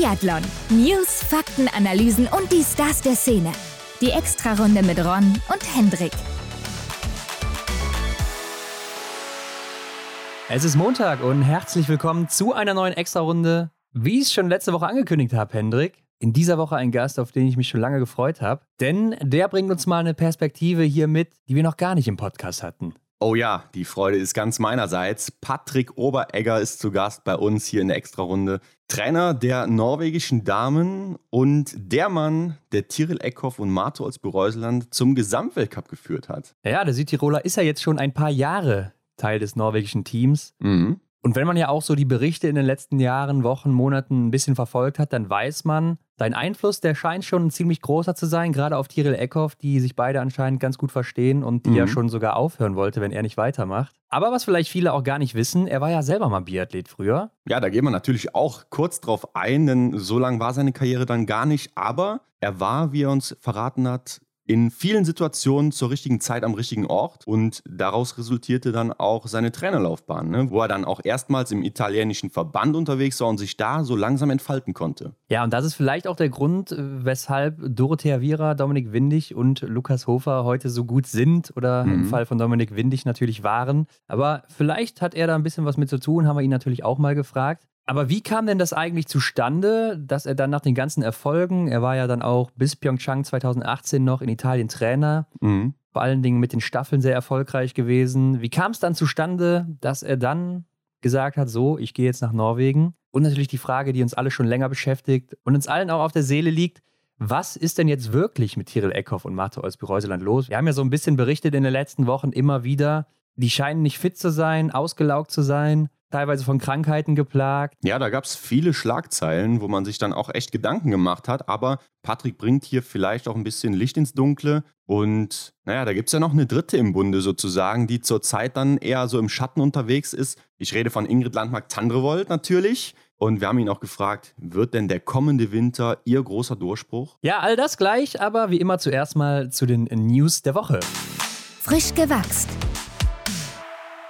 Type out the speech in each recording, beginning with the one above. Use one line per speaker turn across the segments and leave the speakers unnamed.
Biathlon. News, Fakten, Analysen und die Stars der Szene. Die Extrarunde mit Ron und Hendrik.
Es ist Montag und herzlich willkommen zu einer neuen Extrarunde. Wie ich es schon letzte Woche angekündigt habe, Hendrik, in dieser Woche ein Gast, auf den ich mich schon lange gefreut habe. Denn der bringt uns mal eine Perspektive hier mit, die wir noch gar nicht im Podcast hatten.
Oh ja, die Freude ist ganz meinerseits. Patrick Oberegger ist zu Gast bei uns hier in der Extrarunde. Trainer der norwegischen Damen und der Mann, der Tiril Eckhoff und Marto als Bereuseland zum Gesamtweltcup geführt hat.
Ja, der Südtiroler ist ja jetzt schon ein paar Jahre Teil des norwegischen Teams.
Mhm.
Und wenn man ja auch so die Berichte in den letzten Jahren, Wochen, Monaten ein bisschen verfolgt hat, dann weiß man, dein Einfluss, der scheint schon ziemlich großer zu sein, gerade auf Tiril Eckhoff, die sich beide anscheinend ganz gut verstehen und die mhm. ja schon sogar aufhören wollte, wenn er nicht weitermacht. Aber was vielleicht viele auch gar nicht wissen, er war ja selber mal Biathlet früher.
Ja, da gehen wir natürlich auch kurz drauf ein, denn so lang war seine Karriere dann gar nicht. Aber er war, wie er uns verraten hat, in vielen Situationen zur richtigen Zeit am richtigen Ort und daraus resultierte dann auch seine Trainerlaufbahn, ne? wo er dann auch erstmals im italienischen Verband unterwegs war und sich da so langsam entfalten konnte.
Ja, und das ist vielleicht auch der Grund, äh, weshalb Dorothea Viera, Dominik Windig und Lukas Hofer heute so gut sind oder mhm. im Fall von Dominik Windig natürlich waren. Aber vielleicht hat er da ein bisschen was mit zu tun, haben wir ihn natürlich auch mal gefragt. Aber wie kam denn das eigentlich zustande, dass er dann nach den ganzen Erfolgen, er war ja dann auch bis Pyeongchang 2018 noch in Italien Trainer, mhm. vor allen Dingen mit den Staffeln sehr erfolgreich gewesen. Wie kam es dann zustande, dass er dann gesagt hat, so, ich gehe jetzt nach Norwegen? Und natürlich die Frage, die uns alle schon länger beschäftigt und uns allen auch auf der Seele liegt, was ist denn jetzt wirklich mit Tiril Eckhoff und Marte Olsby-Reuseland los? Wir haben ja so ein bisschen berichtet in den letzten Wochen immer wieder, die scheinen nicht fit zu sein, ausgelaugt zu sein teilweise von Krankheiten geplagt.
Ja, da gab es viele Schlagzeilen, wo man sich dann auch echt Gedanken gemacht hat. Aber Patrick bringt hier vielleicht auch ein bisschen Licht ins Dunkle. Und naja, da gibt es ja noch eine dritte im Bunde sozusagen, die zurzeit dann eher so im Schatten unterwegs ist. Ich rede von Ingrid Landmark-Tandrevold natürlich. Und wir haben ihn auch gefragt, wird denn der kommende Winter ihr großer Durchbruch?
Ja, all das gleich, aber wie immer zuerst mal zu den News der Woche.
Frisch gewachst.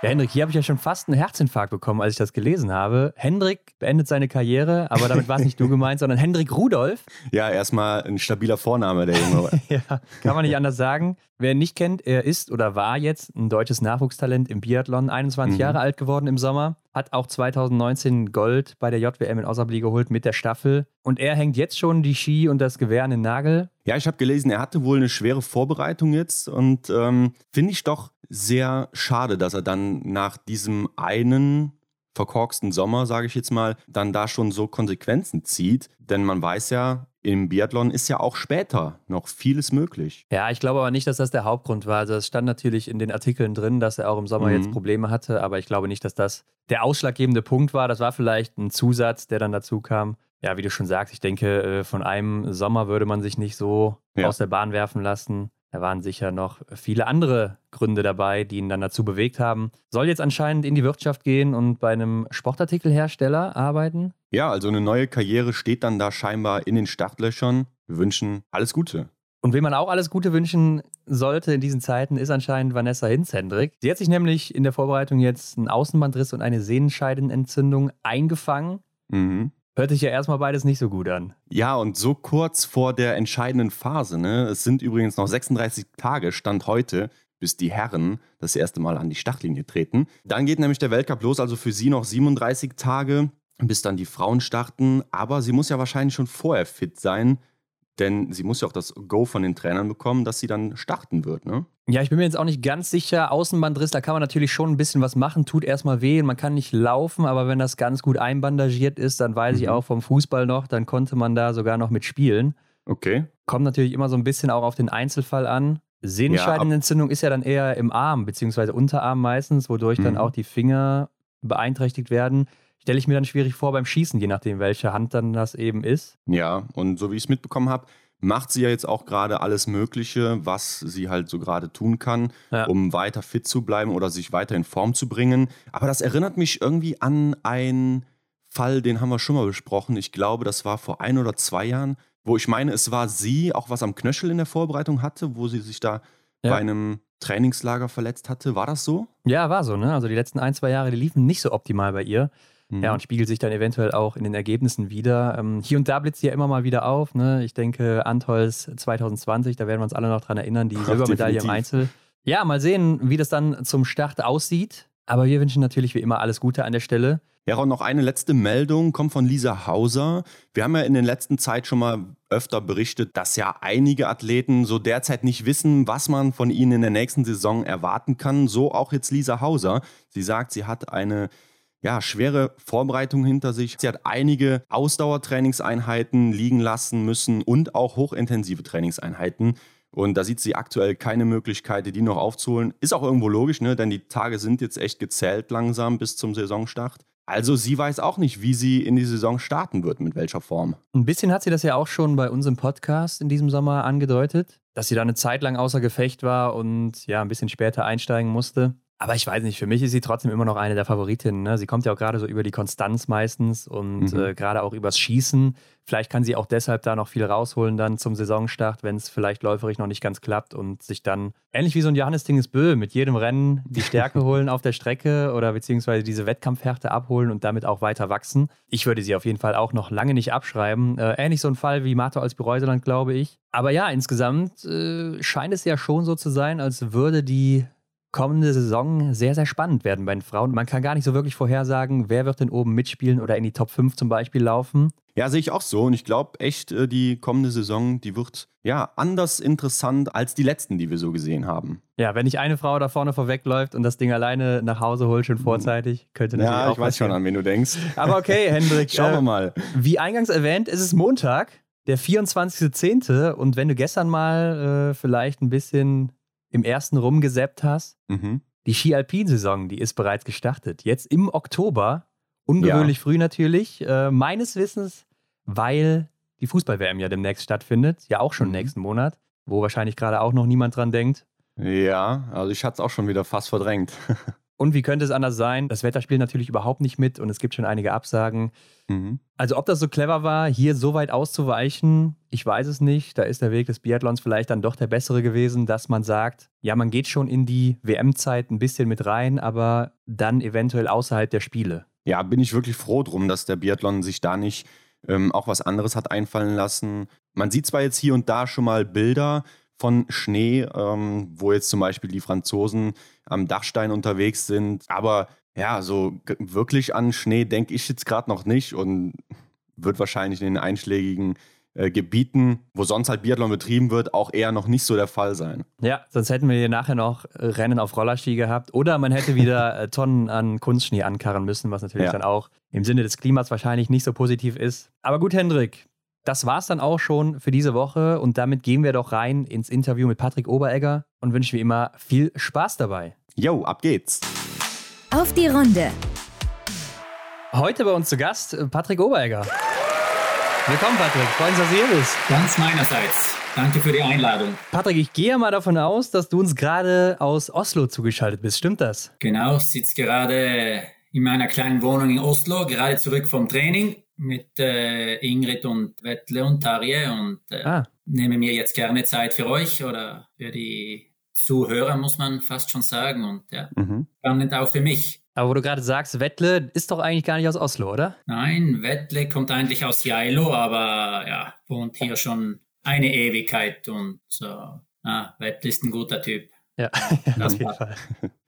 Ja, Hendrik, hier habe ich ja schon fast einen Herzinfarkt bekommen, als ich das gelesen habe. Hendrik beendet seine Karriere, aber damit war es nicht du gemeint, sondern Hendrik Rudolf.
Ja, erstmal ein stabiler Vorname, der Junge.
ja, kann man nicht anders sagen. Wer ihn nicht kennt, er ist oder war jetzt ein deutsches Nachwuchstalent im Biathlon, 21 mhm. Jahre alt geworden im Sommer, hat auch 2019 Gold bei der JWM in Osnabrück geholt mit der Staffel und er hängt jetzt schon die Ski und das Gewehr an den Nagel.
Ja, ich habe gelesen, er hatte wohl eine schwere Vorbereitung jetzt und ähm, finde ich doch sehr schade, dass er dann nach diesem einen verkorksten Sommer, sage ich jetzt mal, dann da schon so Konsequenzen zieht. Denn man weiß ja, im Biathlon ist ja auch später noch vieles möglich.
Ja, ich glaube aber nicht, dass das der Hauptgrund war. Also es stand natürlich in den Artikeln drin, dass er auch im Sommer mhm. jetzt Probleme hatte, aber ich glaube nicht, dass das der ausschlaggebende Punkt war. Das war vielleicht ein Zusatz, der dann dazu kam. Ja, wie du schon sagst, ich denke, äh, von einem Sommer würde man sich nicht so ja. aus der Bahn werfen lassen. Da waren sicher noch viele andere Gründe dabei, die ihn dann dazu bewegt haben. Soll jetzt anscheinend in die Wirtschaft gehen und bei einem Sportartikelhersteller arbeiten?
Ja, also eine neue Karriere steht dann da scheinbar in den Startlöchern. Wir wünschen alles Gute.
Und wem man auch alles Gute wünschen sollte in diesen Zeiten, ist anscheinend Vanessa Hinz-Hendrik. Sie hat sich nämlich in der Vorbereitung jetzt einen Außenbandriss und eine Sehnenscheidenentzündung eingefangen. Mhm. Hört sich ja erstmal beides nicht so gut an.
Ja, und so kurz vor der entscheidenden Phase. Ne? Es sind übrigens noch 36 Tage, Stand heute, bis die Herren das erste Mal an die Startlinie treten. Dann geht nämlich der Weltcup los, also für sie noch 37 Tage, bis dann die Frauen starten. Aber sie muss ja wahrscheinlich schon vorher fit sein, denn sie muss ja auch das Go von den Trainern bekommen, dass sie dann starten wird, ne?
Ja, ich bin mir jetzt auch nicht ganz sicher. Außenbandriss, da kann man natürlich schon ein bisschen was machen, tut erstmal weh. Man kann nicht laufen, aber wenn das ganz gut einbandagiert ist, dann weiß mhm. ich auch vom Fußball noch, dann konnte man da sogar noch mitspielen.
Okay.
Kommt natürlich immer so ein bisschen auch auf den Einzelfall an. Sehnenscheidenentzündung ja, ist ja dann eher im Arm, beziehungsweise Unterarm meistens, wodurch mhm. dann auch die Finger beeinträchtigt werden stelle ich mir dann schwierig vor beim Schießen, je nachdem, welche Hand dann das eben ist.
Ja, und so wie ich es mitbekommen habe, macht sie ja jetzt auch gerade alles Mögliche, was sie halt so gerade tun kann, ja. um weiter fit zu bleiben oder sich weiter in Form zu bringen. Aber das erinnert mich irgendwie an einen Fall, den haben wir schon mal besprochen. Ich glaube, das war vor ein oder zwei Jahren, wo ich meine, es war sie auch was am Knöchel in der Vorbereitung hatte, wo sie sich da ja. bei einem Trainingslager verletzt hatte. War das so?
Ja, war so, ne? Also die letzten ein, zwei Jahre, die liefen nicht so optimal bei ihr. Mhm. Ja, und spiegelt sich dann eventuell auch in den Ergebnissen wieder. Ähm, hier und da blitzt sie ja immer mal wieder auf. Ne? Ich denke, Antolz 2020, da werden wir uns alle noch dran erinnern, die Silbermedaille im Einzel. Ja, mal sehen, wie das dann zum Start aussieht. Aber wir wünschen natürlich wie immer alles Gute an der Stelle.
Ja, und noch eine letzte Meldung kommt von Lisa Hauser. Wir haben ja in der letzten Zeit schon mal öfter berichtet, dass ja einige Athleten so derzeit nicht wissen, was man von ihnen in der nächsten Saison erwarten kann. So auch jetzt Lisa Hauser. Sie sagt, sie hat eine ja, schwere Vorbereitung hinter sich. Sie hat einige Ausdauertrainingseinheiten liegen lassen müssen und auch hochintensive Trainingseinheiten. Und da sieht sie aktuell keine Möglichkeit, die noch aufzuholen. Ist auch irgendwo logisch, ne? denn die Tage sind jetzt echt gezählt langsam bis zum Saisonstart. Also sie weiß auch nicht, wie sie in die Saison starten wird, mit welcher Form.
Ein bisschen hat sie das ja auch schon bei uns im Podcast in diesem Sommer angedeutet, dass sie da eine Zeit lang außer Gefecht war und ja, ein bisschen später einsteigen musste. Aber ich weiß nicht, für mich ist sie trotzdem immer noch eine der Favoritinnen. Ne? Sie kommt ja auch gerade so über die Konstanz meistens und mhm. äh, gerade auch übers Schießen. Vielleicht kann sie auch deshalb da noch viel rausholen dann zum Saisonstart, wenn es vielleicht läuferisch noch nicht ganz klappt und sich dann ähnlich wie so ein Johannes Dingesbö mit jedem Rennen die Stärke holen auf der Strecke oder beziehungsweise diese Wettkampfhärte abholen und damit auch weiter wachsen. Ich würde sie auf jeden Fall auch noch lange nicht abschreiben. Äh, ähnlich so ein Fall wie Martha als Bereuseland, glaube ich. Aber ja, insgesamt äh, scheint es ja schon so zu sein, als würde die kommende Saison sehr, sehr spannend werden bei den Frauen. Man kann gar nicht so wirklich vorhersagen, wer wird denn oben mitspielen oder in die Top 5 zum Beispiel laufen.
Ja, sehe ich auch so. Und ich glaube echt, äh, die kommende Saison, die wird ja anders interessant als die letzten, die wir so gesehen haben.
Ja, wenn nicht eine Frau da vorne vorwegläuft und das Ding alleine nach Hause holt, schon vorzeitig, könnte natürlich ja, auch. Ja,
ich weiß schon, an wen du denkst.
Aber okay, Hendrik.
Schauen wir äh, mal.
Wie eingangs erwähnt, ist es Montag, der 24.10. Und wenn du gestern mal äh, vielleicht ein bisschen im ersten rumgesäppt hast. Mhm. Die Ski-Alpin-Saison, die ist bereits gestartet. Jetzt im Oktober, ungewöhnlich ja. früh natürlich, äh, meines Wissens, weil die Fußball-WM ja demnächst stattfindet, ja auch schon mhm. nächsten Monat, wo wahrscheinlich gerade auch noch niemand dran denkt.
Ja, also ich hatte es auch schon wieder fast verdrängt.
Und wie könnte es anders sein? Das Wetter spielt natürlich überhaupt nicht mit und es gibt schon einige Absagen. Mhm. Also ob das so clever war, hier so weit auszuweichen, ich weiß es nicht. Da ist der Weg des Biathlons vielleicht dann doch der bessere gewesen, dass man sagt, ja, man geht schon in die WM-Zeit ein bisschen mit rein, aber dann eventuell außerhalb der Spiele.
Ja, bin ich wirklich froh drum, dass der Biathlon sich da nicht ähm, auch was anderes hat einfallen lassen. Man sieht zwar jetzt hier und da schon mal Bilder, von Schnee, ähm, wo jetzt zum Beispiel die Franzosen am Dachstein unterwegs sind. Aber ja, so wirklich an Schnee denke ich jetzt gerade noch nicht und wird wahrscheinlich in den einschlägigen äh, Gebieten, wo sonst halt Biathlon betrieben wird, auch eher noch nicht so der Fall sein.
Ja, sonst hätten wir hier nachher noch äh, Rennen auf Rollerski gehabt oder man hätte wieder äh, Tonnen an Kunstschnee ankarren müssen, was natürlich ja. dann auch im Sinne des Klimas wahrscheinlich nicht so positiv ist. Aber gut, Hendrik, das war es dann auch schon für diese Woche und damit gehen wir doch rein ins Interview mit Patrick Oberegger und wünschen wie immer viel Spaß dabei.
Jo, ab geht's.
Auf die Runde.
Heute bei uns zu Gast äh, Patrick Oberegger. Willkommen, Patrick. Freuen uns, dass du hier bist.
Ganz meinerseits. Danke für die Einladung.
Patrick, ich gehe mal davon aus, dass du uns gerade aus Oslo zugeschaltet bist. Stimmt das?
Genau, ich sitze gerade in meiner kleinen Wohnung in Oslo, gerade zurück vom Training mit äh, Ingrid und Wettle und Tarje und äh, ah. nehme mir jetzt gerne Zeit für euch oder für die Zuhörer, muss man fast schon sagen. Und ja, mhm. spannend auch für mich.
Aber wo du gerade sagst, Wettle ist doch eigentlich gar nicht aus Oslo, oder?
Nein, Wettle kommt eigentlich aus Jailo, aber ja, wohnt hier schon eine Ewigkeit und so. Ah, Wettle ist ein guter Typ.
Ja, auf jeden Fall.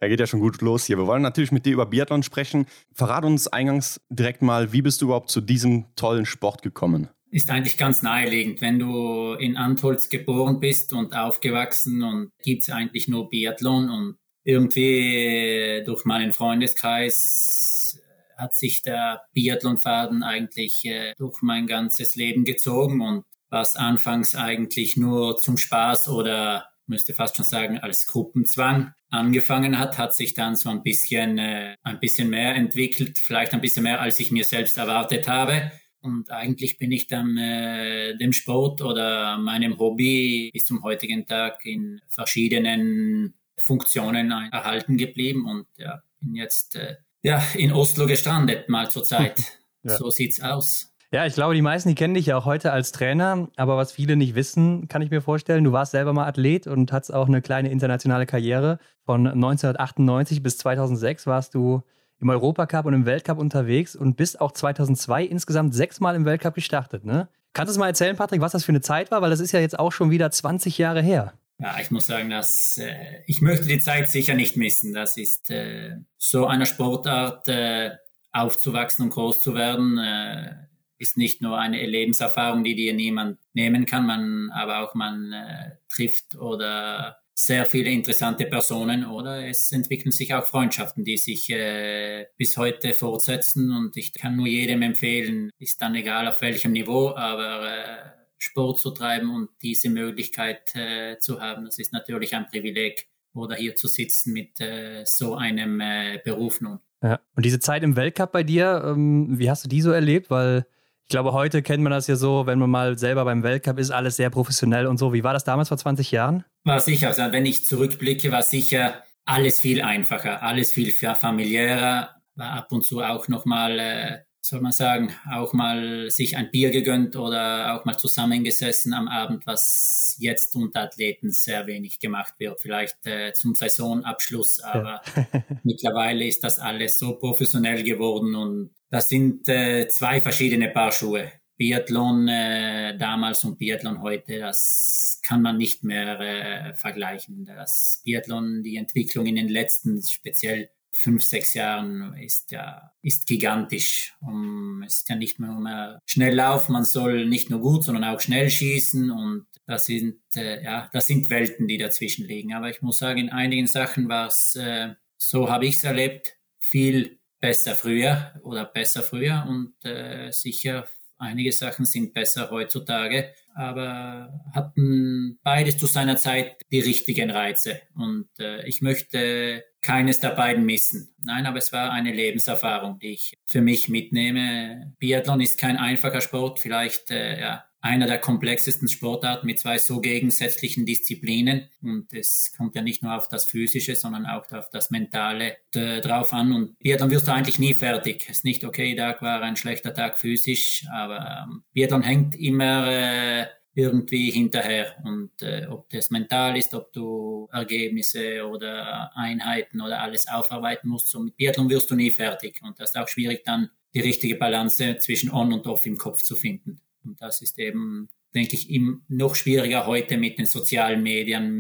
Er geht ja schon gut los hier. Wir wollen natürlich mit dir über Biathlon sprechen. Verrat uns eingangs direkt mal, wie bist du überhaupt zu diesem tollen Sport gekommen?
Ist eigentlich ganz naheliegend. Wenn du in Antholz geboren bist und aufgewachsen und gibt es eigentlich nur Biathlon und irgendwie durch meinen Freundeskreis hat sich der Biathlonfaden eigentlich äh, durch mein ganzes Leben gezogen und was anfangs eigentlich nur zum Spaß oder müsste fast schon sagen, als Gruppenzwang angefangen hat, hat sich dann so ein bisschen, äh, ein bisschen mehr entwickelt, vielleicht ein bisschen mehr, als ich mir selbst erwartet habe. Und eigentlich bin ich dann äh, dem Sport oder meinem Hobby bis zum heutigen Tag in verschiedenen Funktionen erhalten geblieben und ja, bin jetzt äh, ja, in Oslo gestrandet, mal zur Zeit. Ja. So sieht's aus.
Ja, ich glaube, die meisten, die kennen dich ja auch heute als Trainer. Aber was viele nicht wissen, kann ich mir vorstellen, du warst selber mal Athlet und hattest auch eine kleine internationale Karriere. Von 1998 bis 2006 warst du im Europacup und im Weltcup unterwegs und bist auch 2002 insgesamt sechsmal im Weltcup gestartet. Ne? Kannst du es mal erzählen, Patrick, was das für eine Zeit war? Weil das ist ja jetzt auch schon wieder 20 Jahre her.
Ja, ich muss sagen, dass äh, ich möchte die Zeit sicher nicht missen. Das ist äh, so eine Sportart äh, aufzuwachsen und groß zu werden, äh, ist nicht nur eine Lebenserfahrung, die dir niemand nehmen kann, man aber auch man äh, trifft oder sehr viele interessante Personen oder es entwickeln sich auch Freundschaften, die sich äh, bis heute fortsetzen und ich kann nur jedem empfehlen, ist dann egal auf welchem Niveau, aber äh, Sport zu treiben und diese Möglichkeit äh, zu haben, das ist natürlich ein Privileg oder hier zu sitzen mit äh, so einem äh, Beruf nun.
Ja. Und diese Zeit im Weltcup bei dir, ähm, wie hast du die so erlebt? Weil ich glaube, heute kennt man das ja so, wenn man mal selber beim Weltcup ist, alles sehr professionell und so. Wie war das damals vor 20 Jahren?
War sicher, also wenn ich zurückblicke, war sicher alles viel einfacher, alles viel familiärer, war ab und zu auch nochmal, äh, soll man sagen, auch mal sich ein Bier gegönnt oder auch mal zusammengesessen am Abend, was jetzt unter Athleten sehr wenig gemacht wird. Vielleicht äh, zum Saisonabschluss, aber ja. mittlerweile ist das alles so professionell geworden und das sind äh, zwei verschiedene Paar Schuhe. Biathlon äh, damals und Biathlon heute, das kann man nicht mehr äh, vergleichen. Das Biathlon, die Entwicklung in den letzten speziell fünf, sechs Jahren ist ja ist gigantisch. Um, es ist ja nicht mehr um schnell laufen, man soll nicht nur gut, sondern auch schnell schießen und das sind äh, ja das sind Welten, die dazwischen liegen. Aber ich muss sagen, in einigen Sachen war es äh, so habe ich es erlebt viel besser früher oder besser früher. Und äh, sicher einige Sachen sind besser heutzutage, aber hatten beides zu seiner Zeit die richtigen Reize und äh, ich möchte keines der beiden missen. Nein, aber es war eine Lebenserfahrung, die ich für mich mitnehme. Biathlon ist kein einfacher Sport, vielleicht äh, ja, einer der komplexesten Sportarten mit zwei so gegensätzlichen Disziplinen. Und es kommt ja nicht nur auf das Physische, sondern auch auf das Mentale äh, drauf an. Und Biathlon wirst du eigentlich nie fertig. Es ist nicht, okay, Tag war ein schlechter Tag physisch, aber ähm, Biathlon hängt immer äh, irgendwie hinterher. Und äh, ob das mental ist, ob du Ergebnisse oder Einheiten oder alles aufarbeiten musst, so mit Biathlon wirst du nie fertig. Und das ist auch schwierig, dann die richtige Balance zwischen On und Off im Kopf zu finden. Und das ist eben, denke ich, noch schwieriger heute mit den sozialen Medien,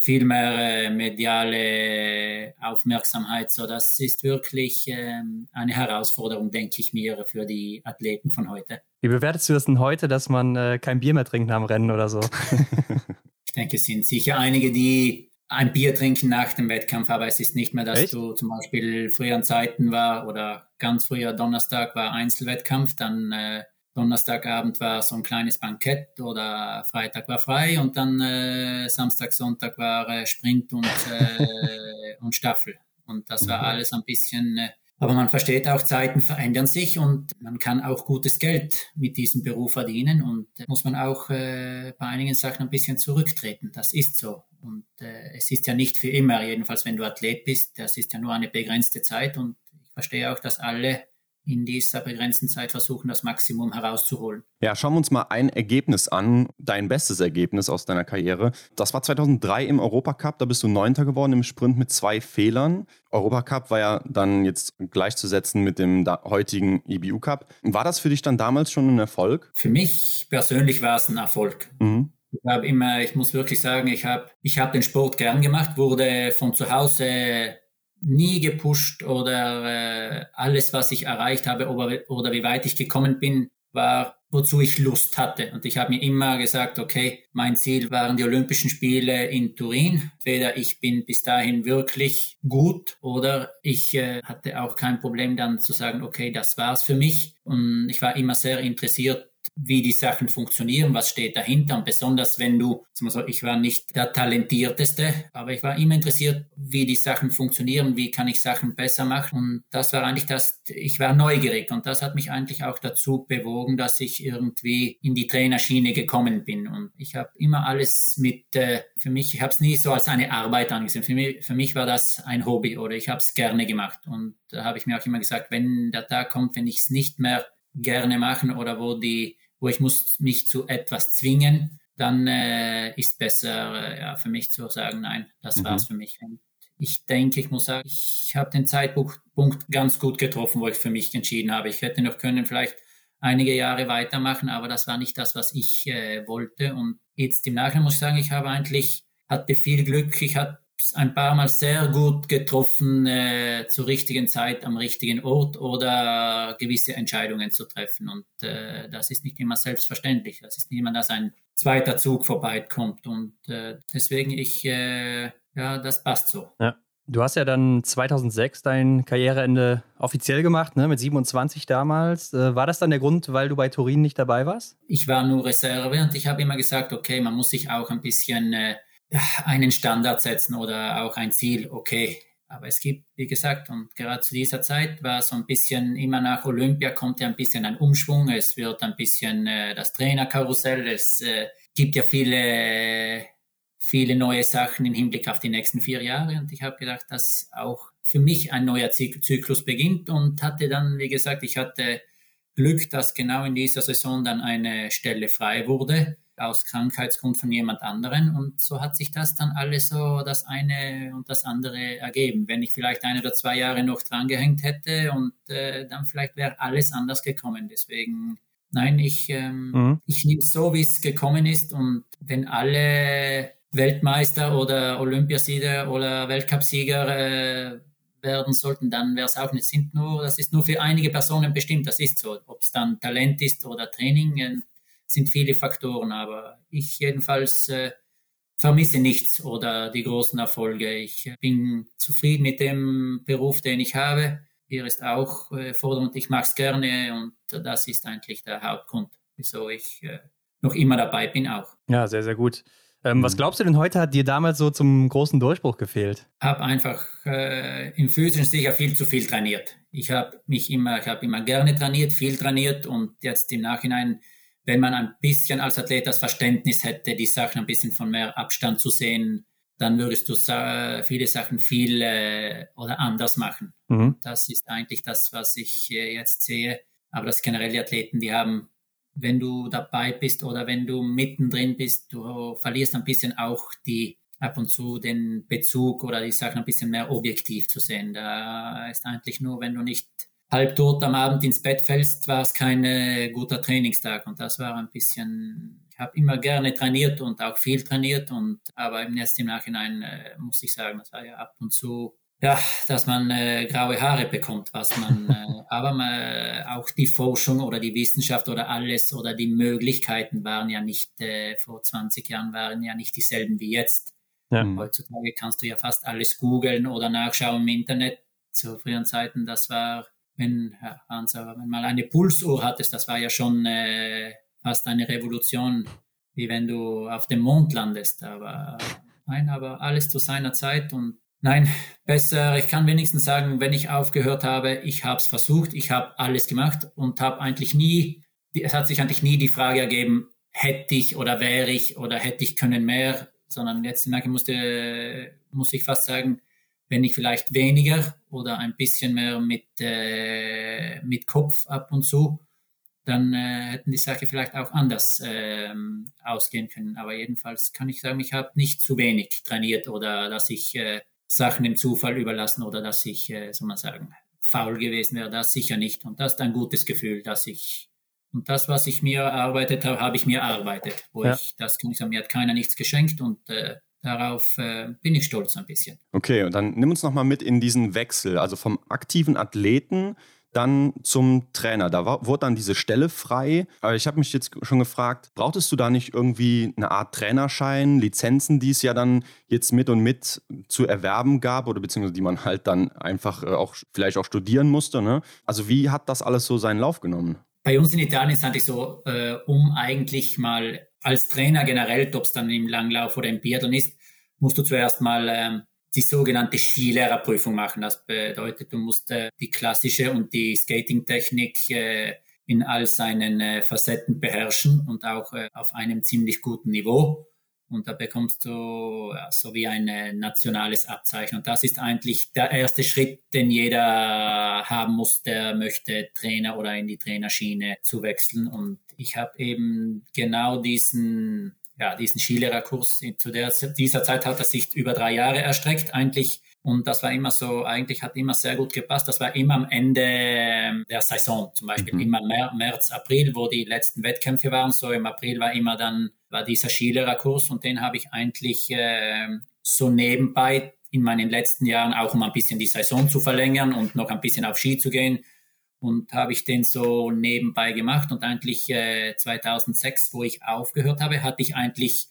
viel mehr äh, mediale Aufmerksamkeit. So, das ist wirklich ähm, eine Herausforderung, denke ich mir, für die Athleten von heute.
Wie bewertest du das denn heute, dass man äh, kein Bier mehr trinkt am Rennen oder so?
ich denke, es sind sicher einige, die ein Bier trinken nach dem Wettkampf, aber es ist nicht mehr, dass Echt? du zum Beispiel früher an Zeiten war oder ganz früher Donnerstag war Einzelwettkampf, dann äh, Donnerstagabend war so ein kleines Bankett oder Freitag war frei und dann äh, Samstag, Sonntag war äh, Sprint und, äh, und Staffel. Und das war mhm. alles ein bisschen, äh, aber man versteht auch, Zeiten verändern sich und man kann auch gutes Geld mit diesem Beruf verdienen und äh, muss man auch äh, bei einigen Sachen ein bisschen zurücktreten. Das ist so. Und äh, es ist ja nicht für immer, jedenfalls wenn du Athlet bist, das ist ja nur eine begrenzte Zeit und ich verstehe auch, dass alle in dieser begrenzten Zeit versuchen, das Maximum herauszuholen.
Ja, schauen wir uns mal ein Ergebnis an, dein bestes Ergebnis aus deiner Karriere. Das war 2003 im Europacup, da bist du Neunter geworden im Sprint mit zwei Fehlern. Europacup war ja dann jetzt gleichzusetzen mit dem heutigen EBU Cup. War das für dich dann damals schon ein Erfolg?
Für mich persönlich war es ein Erfolg. Mhm. Ich habe immer, ich muss wirklich sagen, ich habe ich hab den Sport gern gemacht, wurde von zu Hause nie gepusht oder äh, alles, was ich erreicht habe oder, oder wie weit ich gekommen bin, war, wozu ich Lust hatte. Und ich habe mir immer gesagt, okay, mein Ziel waren die Olympischen Spiele in Turin. Entweder ich bin bis dahin wirklich gut oder ich äh, hatte auch kein Problem dann zu sagen, okay, das war's für mich. Und ich war immer sehr interessiert wie die Sachen funktionieren, was steht dahinter. Und besonders wenn du, ich war nicht der Talentierteste, aber ich war immer interessiert, wie die Sachen funktionieren, wie kann ich Sachen besser machen. Und das war eigentlich das, ich war neugierig und das hat mich eigentlich auch dazu bewogen, dass ich irgendwie in die Trainerschiene gekommen bin. Und ich habe immer alles mit, äh, für mich, ich habe es nie so als eine Arbeit angesehen. Für mich, für mich war das ein Hobby oder ich habe es gerne gemacht. Und da habe ich mir auch immer gesagt, wenn der Tag kommt, wenn ich es nicht mehr gerne machen oder wo die, wo ich muss mich zu etwas zwingen, dann äh, ist besser äh, ja, für mich zu sagen, nein, das mhm. war's für mich. Und ich denke, ich muss sagen, ich habe den Zeitpunkt ganz gut getroffen, wo ich für mich entschieden habe. Ich hätte noch können vielleicht einige Jahre weitermachen, aber das war nicht das, was ich äh, wollte. Und jetzt im Nachhinein muss ich sagen, ich habe eigentlich, hatte viel Glück. Ich habe ein paar Mal sehr gut getroffen, äh, zur richtigen Zeit am richtigen Ort oder gewisse Entscheidungen zu treffen. Und äh, das ist nicht immer selbstverständlich. Das ist nicht immer, dass ein zweiter Zug vorbeikommt. Und äh, deswegen ich, äh, ja, das passt so.
Ja. Du hast ja dann 2006 dein Karriereende offiziell gemacht, ne, mit 27 damals. Äh, war das dann der Grund, weil du bei Turin nicht dabei warst?
Ich war nur Reserve und ich habe immer gesagt, okay, man muss sich auch ein bisschen äh, einen Standard setzen oder auch ein Ziel, okay. Aber es gibt, wie gesagt, und gerade zu dieser Zeit war so ein bisschen, immer nach Olympia kommt ja ein bisschen ein Umschwung, es wird ein bisschen äh, das Trainerkarussell, es äh, gibt ja viele viele neue Sachen im Hinblick auf die nächsten vier Jahre. Und ich habe gedacht, dass auch für mich ein neuer Zyklus beginnt und hatte dann, wie gesagt, ich hatte Glück, dass genau in dieser Saison dann eine Stelle frei wurde aus Krankheitsgrund von jemand anderen. Und so hat sich das dann alles so das eine und das andere ergeben. Wenn ich vielleicht ein oder zwei Jahre noch drangehängt hätte und äh, dann vielleicht wäre alles anders gekommen. Deswegen, nein, ich, ähm, mhm. ich nehme es so, wie es gekommen ist. Und wenn alle Weltmeister oder Olympiasieger oder Weltcupsieger äh, werden sollten, dann wäre es auch nicht. Sind nur, das ist nur für einige Personen bestimmt, das ist so. Ob es dann Talent ist oder Training, äh, sind viele Faktoren. Aber ich jedenfalls äh, vermisse nichts oder die großen Erfolge. Ich bin zufrieden mit dem Beruf, den ich habe. Hier ist auch äh, fordernd, ich mache es gerne und das ist eigentlich der Hauptgrund, wieso ich äh, noch immer dabei bin auch.
Ja, sehr, sehr gut. Ähm, was mhm. glaubst du denn heute hat dir damals so zum großen Durchbruch gefehlt?
Habe einfach äh, im physischen sicher viel zu viel trainiert. Ich habe mich immer, ich habe immer gerne trainiert, viel trainiert und jetzt im Nachhinein, wenn man ein bisschen als Athlet das Verständnis hätte, die Sachen ein bisschen von mehr Abstand zu sehen, dann würdest du sa viele Sachen viel äh, oder anders machen. Mhm. Das ist eigentlich das, was ich äh, jetzt sehe. Aber das generell die Athleten, die haben wenn du dabei bist oder wenn du mittendrin bist, du verlierst ein bisschen auch die ab und zu den Bezug oder die Sachen ein bisschen mehr objektiv zu sehen. Da ist eigentlich nur, wenn du nicht halbtot am Abend ins Bett fällst, war es kein äh, guter Trainingstag. Und das war ein bisschen, ich habe immer gerne trainiert und auch viel trainiert und aber im erst im Nachhinein äh, muss ich sagen, das war ja ab und zu ja, dass man äh, graue Haare bekommt, was man, äh, aber man, äh, auch die Forschung oder die Wissenschaft oder alles oder die Möglichkeiten waren ja nicht, äh, vor 20 Jahren waren ja nicht dieselben wie jetzt. Ja. Heutzutage kannst du ja fast alles googeln oder nachschauen im Internet. Zu früheren Zeiten, das war, wenn, ja, wenn mal eine Pulsuhr hattest, das war ja schon äh, fast eine Revolution, wie wenn du auf dem Mond landest. Aber nein, aber alles zu seiner Zeit und Nein, besser, ich kann wenigstens sagen, wenn ich aufgehört habe, ich habe es versucht, ich habe alles gemacht und habe eigentlich nie, es hat sich eigentlich nie die Frage ergeben, hätte ich oder wäre ich oder hätte ich können mehr, sondern jetzt merke musste, muss ich fast sagen, wenn ich vielleicht weniger oder ein bisschen mehr mit, äh, mit Kopf ab und zu, dann äh, hätten die Sache vielleicht auch anders äh, ausgehen können. Aber jedenfalls kann ich sagen, ich habe nicht zu wenig trainiert oder dass ich äh, Sachen dem Zufall überlassen oder dass ich, äh, soll man sagen, faul gewesen wäre, das sicher nicht. Und das ist ein gutes Gefühl, dass ich, und das, was ich mir erarbeitet habe, habe ich mir erarbeitet. Wo ja. ich, das kann ich sagen, mir hat keiner nichts geschenkt und äh, darauf äh, bin ich stolz ein bisschen.
Okay, und dann nimm uns nochmal mit in diesen Wechsel, also vom aktiven Athleten dann zum Trainer. Da war, wurde dann diese Stelle frei. Aber ich habe mich jetzt schon gefragt, brauchtest du da nicht irgendwie eine Art Trainerschein, Lizenzen, die es ja dann jetzt mit und mit zu erwerben gab oder beziehungsweise die man halt dann einfach äh, auch vielleicht auch studieren musste? Ne? Also wie hat das alles so seinen Lauf genommen?
Bei uns in Italien ist es eigentlich so, äh, um eigentlich mal als Trainer generell, ob es dann im Langlauf oder im Biathlon ist, musst du zuerst mal ähm, die sogenannte Skilehrerprüfung machen. Das bedeutet, du musst äh, die klassische und die Skating-Technik äh, in all seinen äh, Facetten beherrschen und auch äh, auf einem ziemlich guten Niveau. Und da bekommst du ja, so wie ein äh, nationales Abzeichen. Und das ist eigentlich der erste Schritt, den jeder haben muss, der möchte Trainer oder in die Trainerschiene zu wechseln. Und ich habe eben genau diesen ja, diesen Skilehrerkurs. Zu der, dieser Zeit hat er sich über drei Jahre erstreckt, eigentlich. Und das war immer so, eigentlich hat immer sehr gut gepasst. Das war immer am Ende ähm, der Saison, zum Beispiel mhm. immer März, April, wo die letzten Wettkämpfe waren. So im April war immer dann, war dieser Skilehrerkurs und den habe ich eigentlich äh, so nebenbei in meinen letzten Jahren auch um ein bisschen die Saison zu verlängern und noch ein bisschen auf Ski zu gehen. Und habe ich den so nebenbei gemacht. Und eigentlich äh, 2006, wo ich aufgehört habe, hatte ich eigentlich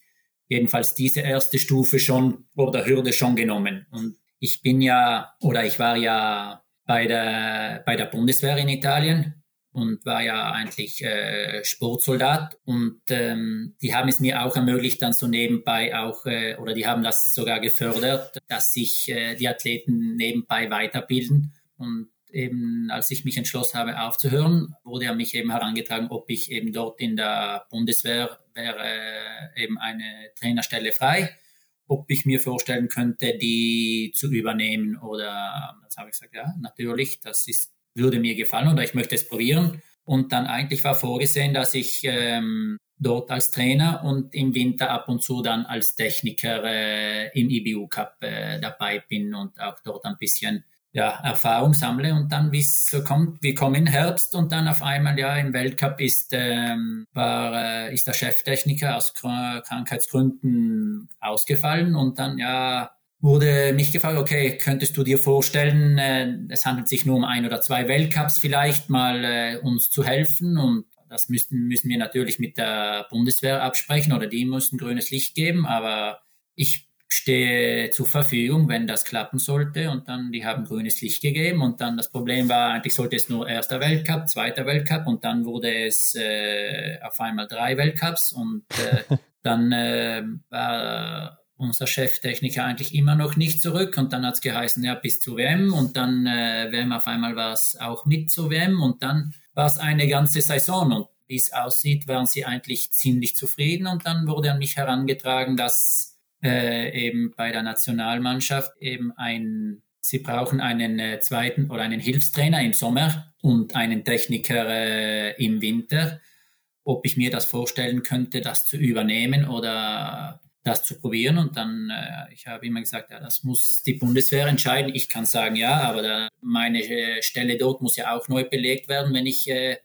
jedenfalls diese erste Stufe schon oder Hürde schon genommen. Und ich bin ja oder ich war ja bei der, bei der Bundeswehr in Italien und war ja eigentlich äh, Sportsoldat und ähm, die haben es mir auch ermöglicht, dann so nebenbei auch, äh, oder die haben das sogar gefördert, dass sich äh, die Athleten nebenbei weiterbilden. Und eben, als ich mich entschlossen habe aufzuhören, wurde an mich eben herangetragen, ob ich eben dort in der Bundeswehr wäre äh, eben eine Trainerstelle frei, ob ich mir vorstellen könnte, die zu übernehmen oder, das habe ich gesagt, ja, natürlich, das ist würde mir gefallen oder ich möchte es probieren. Und dann eigentlich war vorgesehen, dass ich ähm, dort als Trainer und im Winter ab und zu dann als Techniker äh, im IBU Cup äh, dabei bin und auch dort ein bisschen ja, Erfahrung sammle und dann, wie es so kommt, wir kommen in Herbst und dann auf einmal, ja, im Weltcup ist, ähm, war, äh, ist der Cheftechniker aus Krankheitsgründen ausgefallen und dann, ja, wurde mich gefragt, okay, könntest du dir vorstellen, äh, es handelt sich nur um ein oder zwei Weltcups vielleicht mal äh, uns zu helfen? Und das müssen, müssen wir natürlich mit der Bundeswehr absprechen oder die müssen grünes Licht geben, aber ich stehe zur Verfügung, wenn das klappen sollte. Und dann, die haben grünes Licht gegeben. Und dann das Problem war, eigentlich sollte es nur erster Weltcup, zweiter Weltcup. Und dann wurde es äh, auf einmal drei Weltcups. Und äh, dann äh, war unser Cheftechniker eigentlich immer noch nicht zurück und dann hat es geheißen, ja, bis zu WM und dann äh, WM auf einmal war es auch mit zu WM und dann war es eine ganze Saison und wie es aussieht, waren sie eigentlich ziemlich zufrieden und dann wurde an mich herangetragen, dass äh, eben bei der Nationalmannschaft eben ein, sie brauchen einen äh, zweiten oder einen Hilfstrainer im Sommer und einen Techniker äh, im Winter, ob ich mir das vorstellen könnte, das zu übernehmen oder das zu probieren. Und dann, äh, ich habe immer gesagt, ja, das muss die Bundeswehr entscheiden. Ich kann sagen, ja, aber da, meine äh, Stelle dort muss ja auch neu belegt werden, wenn ich äh,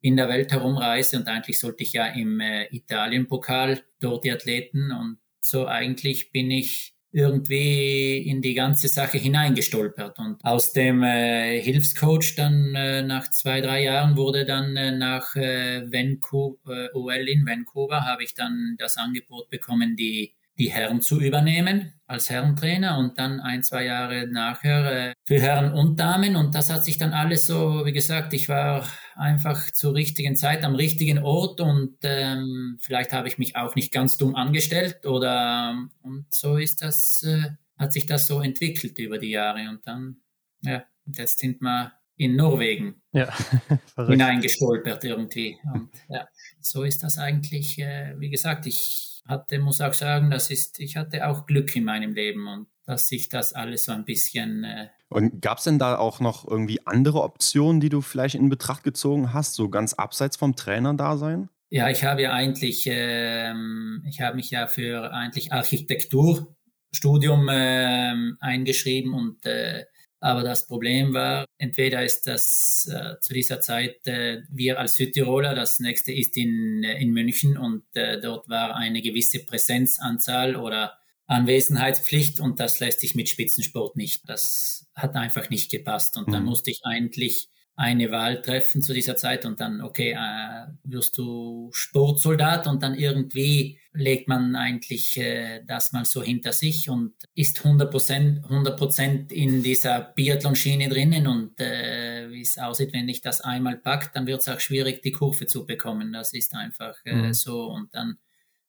in der Welt herumreise. Und eigentlich sollte ich ja im äh, Italien-Pokal dort die Athleten. Und so eigentlich bin ich irgendwie in die ganze Sache hineingestolpert. Und aus dem äh, Hilfscoach dann äh, nach zwei, drei Jahren wurde dann äh, nach äh, Vancouver, OL in Vancouver, habe ich dann das Angebot bekommen, die die Herren zu übernehmen als Herrentrainer und dann ein, zwei Jahre nachher äh, für Herren und Damen. Und das hat sich dann alles so, wie gesagt, ich war einfach zur richtigen Zeit am richtigen Ort und ähm, vielleicht habe ich mich auch nicht ganz dumm angestellt oder und so ist das, äh, hat sich das so entwickelt über die Jahre und dann, ja, jetzt sind wir in Norwegen ja, hineingestolpert irgendwie. Und ja, so ist das eigentlich, äh, wie gesagt, ich hatte, muss auch sagen, das ist, ich hatte auch Glück in meinem Leben und dass sich das alles so ein bisschen. Äh
und gab es denn da auch noch irgendwie andere Optionen, die du vielleicht in Betracht gezogen hast, so ganz abseits vom Trainerdasein?
Ja, ich habe ja eigentlich, ähm, ich habe mich ja für eigentlich Architekturstudium äh, eingeschrieben und äh, aber das Problem war, entweder ist das äh, zu dieser Zeit äh, wir als Südtiroler, das nächste ist in, äh, in München und äh, dort war eine gewisse Präsenzanzahl oder Anwesenheitspflicht und das lässt sich mit Spitzensport nicht. Das hat einfach nicht gepasst und mhm. dann musste ich eigentlich eine Wahl treffen zu dieser Zeit und dann, okay, äh, wirst du Sportsoldat und dann irgendwie legt man eigentlich äh, das mal so hinter sich und ist 100%, 100 in dieser Biathlon-Schiene drinnen und äh, wie es aussieht, wenn ich das einmal packt, dann wird es auch schwierig, die Kurve zu bekommen. Das ist einfach äh, mhm. so und dann,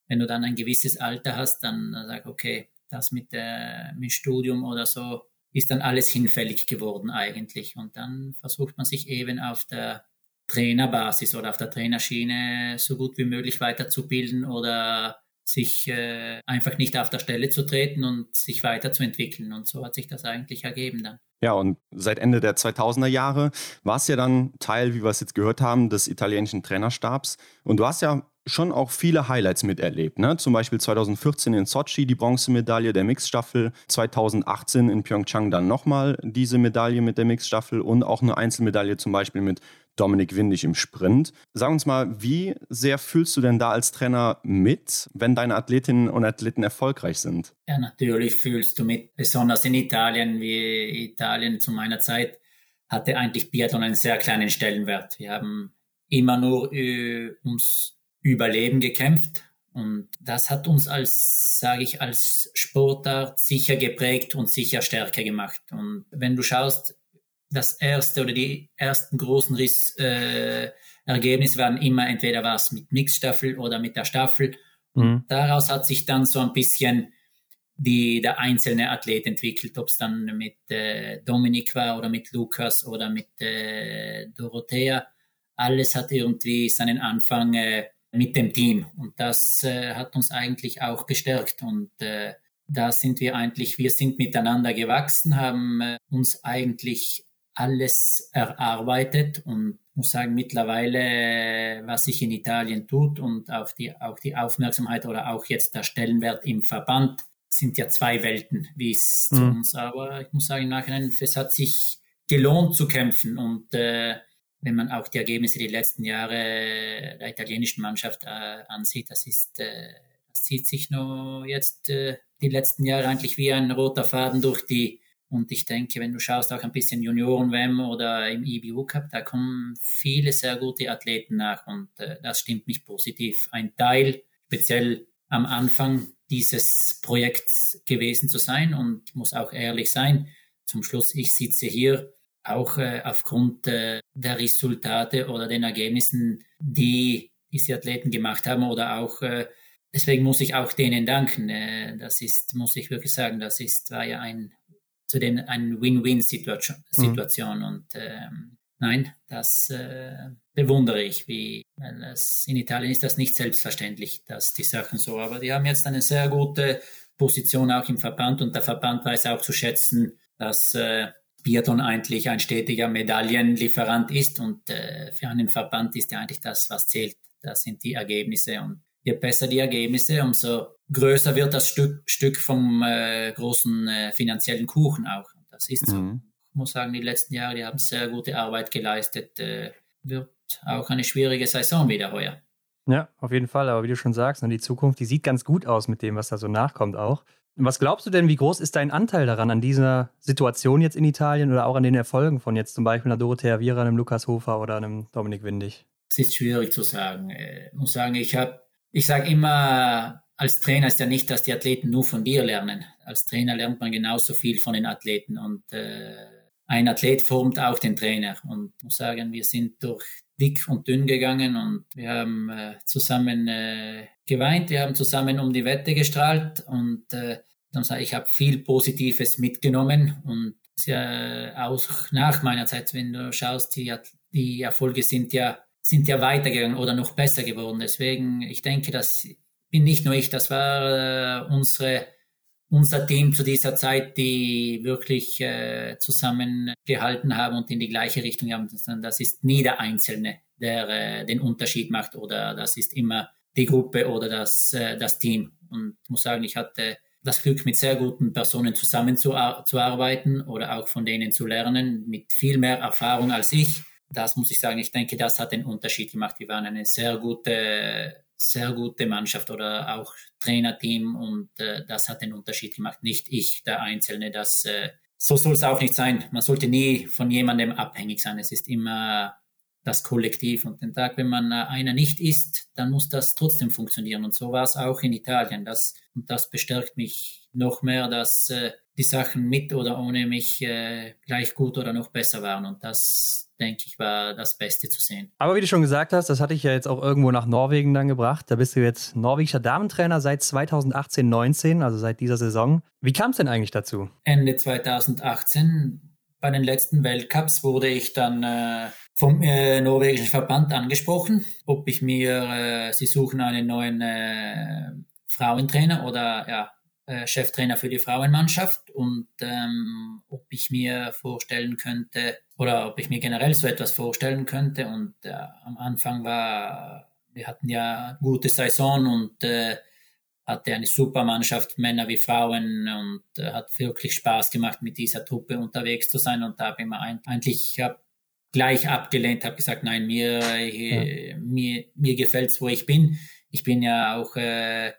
wenn du dann ein gewisses Alter hast, dann sag okay, das mit, äh, mit Studium oder so ist dann alles hinfällig geworden eigentlich. Und dann versucht man sich eben auf der Trainerbasis oder auf der Trainerschiene so gut wie möglich weiterzubilden oder sich äh, einfach nicht auf der Stelle zu treten und sich weiterzuentwickeln. Und so hat sich das eigentlich ergeben dann.
Ja, und seit Ende der 2000er Jahre war es ja dann Teil, wie wir es jetzt gehört haben, des italienischen Trainerstabs. Und du hast ja schon auch viele Highlights miterlebt. Ne? Zum Beispiel 2014 in Sochi die Bronzemedaille der Mixstaffel, 2018 in Pyeongchang dann nochmal diese Medaille mit der Mixstaffel und auch eine Einzelmedaille zum Beispiel mit Dominik Windig im Sprint. Sag uns mal, wie sehr fühlst du denn da als Trainer mit, wenn deine Athletinnen und Athleten erfolgreich sind?
Ja, natürlich fühlst du mit, besonders in Italien, wie Italien zu meiner Zeit hatte eigentlich Biathlon einen sehr kleinen Stellenwert. Wir haben immer nur äh, ums Überleben gekämpft und das hat uns als, sage ich, als Sportart sicher geprägt und sicher stärker gemacht. Und wenn du schaust, das erste oder die ersten großen Riss, äh, Ergebnisse waren immer entweder was mit Mixstaffel oder mit der Staffel. Mhm. Daraus hat sich dann so ein bisschen die der einzelne Athlet entwickelt, ob es dann mit äh, Dominik war oder mit Lukas oder mit äh, Dorothea. Alles hat irgendwie seinen Anfang äh, mit dem Team und das äh, hat uns eigentlich auch gestärkt und äh, da sind wir eigentlich, wir sind miteinander gewachsen, haben äh, uns eigentlich alles erarbeitet und muss sagen, mittlerweile, was sich in Italien tut und auf die, auch die Aufmerksamkeit oder auch jetzt der Stellenwert im Verband sind ja zwei Welten, wie es mhm. zu uns. Aber ich muss sagen, im Nachhinein, es hat sich gelohnt zu kämpfen und äh, wenn man auch die Ergebnisse die letzten Jahre der italienischen Mannschaft äh, ansieht, das ist, äh, das zieht sich nur jetzt äh, die letzten Jahre eigentlich wie ein roter Faden durch die und ich denke, wenn du schaust auch ein bisschen Junioren-WM oder im IBU Cup, da kommen viele sehr gute Athleten nach und äh, das stimmt mich positiv. Ein Teil, speziell am Anfang dieses Projekts gewesen zu sein und muss auch ehrlich sein, zum Schluss, ich sitze hier auch äh, aufgrund äh, der Resultate oder den Ergebnissen, die diese Athleten gemacht haben oder auch äh, deswegen muss ich auch denen danken. Äh, das ist, muss ich wirklich sagen, das ist, war ja ein zu den eine Win-Win-Situation. Situation. Mhm. Und ähm, nein, das äh, bewundere ich, wie weil es, in Italien ist das nicht selbstverständlich, dass die Sachen so. Aber die haben jetzt eine sehr gute Position auch im Verband und der Verband weiß auch zu schätzen, dass äh, Biathlon eigentlich ein stetiger Medaillenlieferant ist und äh, für einen Verband ist ja eigentlich das, was zählt. Das sind die Ergebnisse und je besser die Ergebnisse, umso größer wird das Stück, Stück vom äh, großen äh, finanziellen Kuchen auch. Das ist so. Mhm. Ich muss sagen, die letzten Jahre, die haben sehr gute Arbeit geleistet. Äh, wird auch eine schwierige Saison wieder heuer.
Ja, auf jeden Fall. Aber wie du schon sagst, ne, die Zukunft, die sieht ganz gut aus mit dem, was da so nachkommt auch. Was glaubst du denn, wie groß ist dein Anteil daran, an dieser Situation jetzt in Italien oder auch an den Erfolgen von jetzt zum Beispiel einer Dorothea Viera, einem Lukas Hofer oder einem Dominik Windig?
Es ist schwierig zu sagen. Äh, ich muss sagen, ich habe, ich sage immer, als Trainer ist ja nicht, dass die Athleten nur von dir lernen. Als Trainer lernt man genauso viel von den Athleten und äh, ein Athlet formt auch den Trainer. Und ich muss sagen, wir sind durch dick und dünn gegangen und wir haben äh, zusammen äh, geweint, wir haben zusammen um die Wette gestrahlt und äh, dann sage ich, ich habe viel Positives mitgenommen und ja auch nach meiner Zeit, wenn du schaust, die, die Erfolge sind ja sind ja weitergegangen oder noch besser geworden. Deswegen, ich denke, dass bin nicht nur ich, das war äh, unsere, unser Team zu dieser Zeit, die wirklich äh, zusammengehalten haben und in die gleiche Richtung haben. Das ist nie der Einzelne, der äh, den Unterschied macht oder das ist immer die Gruppe oder das, äh, das Team. Und ich muss sagen, ich hatte das Glück, mit sehr guten Personen zusammenzuarbeiten oder auch von denen zu lernen, mit viel mehr Erfahrung als ich. Das muss ich sagen, ich denke, das hat den Unterschied gemacht. Wir waren eine sehr gute sehr gute Mannschaft oder auch Trainerteam und äh, das hat den Unterschied gemacht. Nicht ich, der Einzelne. Das, äh, so soll es auch nicht sein. Man sollte nie von jemandem abhängig sein. Es ist immer das Kollektiv. Und den Tag, wenn man äh, einer nicht ist, dann muss das trotzdem funktionieren. Und so war es auch in Italien. Das, und das bestärkt mich noch mehr, dass äh, die Sachen mit oder ohne mich äh, gleich gut oder noch besser waren. Und das, denke ich, war das Beste zu sehen.
Aber wie du schon gesagt hast, das hatte ich ja jetzt auch irgendwo nach Norwegen dann gebracht. Da bist du jetzt norwegischer Damentrainer seit 2018, 19, also seit dieser Saison. Wie kam es denn eigentlich dazu?
Ende 2018, bei den letzten Weltcups, wurde ich dann äh, vom äh, norwegischen Verband angesprochen, ob ich mir, äh, sie suchen einen neuen äh, Frauentrainer oder ja, äh, Cheftrainer für die Frauenmannschaft und ähm, ob ich mir vorstellen könnte oder ob ich mir generell so etwas vorstellen könnte. Und äh, am Anfang war wir hatten ja gute Saison und äh, hatte eine super Mannschaft, Männer wie Frauen und äh, hat wirklich Spaß gemacht, mit dieser Truppe unterwegs zu sein und da habe ich mir eigentlich hab gleich abgelehnt, habe gesagt, nein, mir, ja. mir, mir gefällt's, wo ich bin. Ich bin ja auch äh,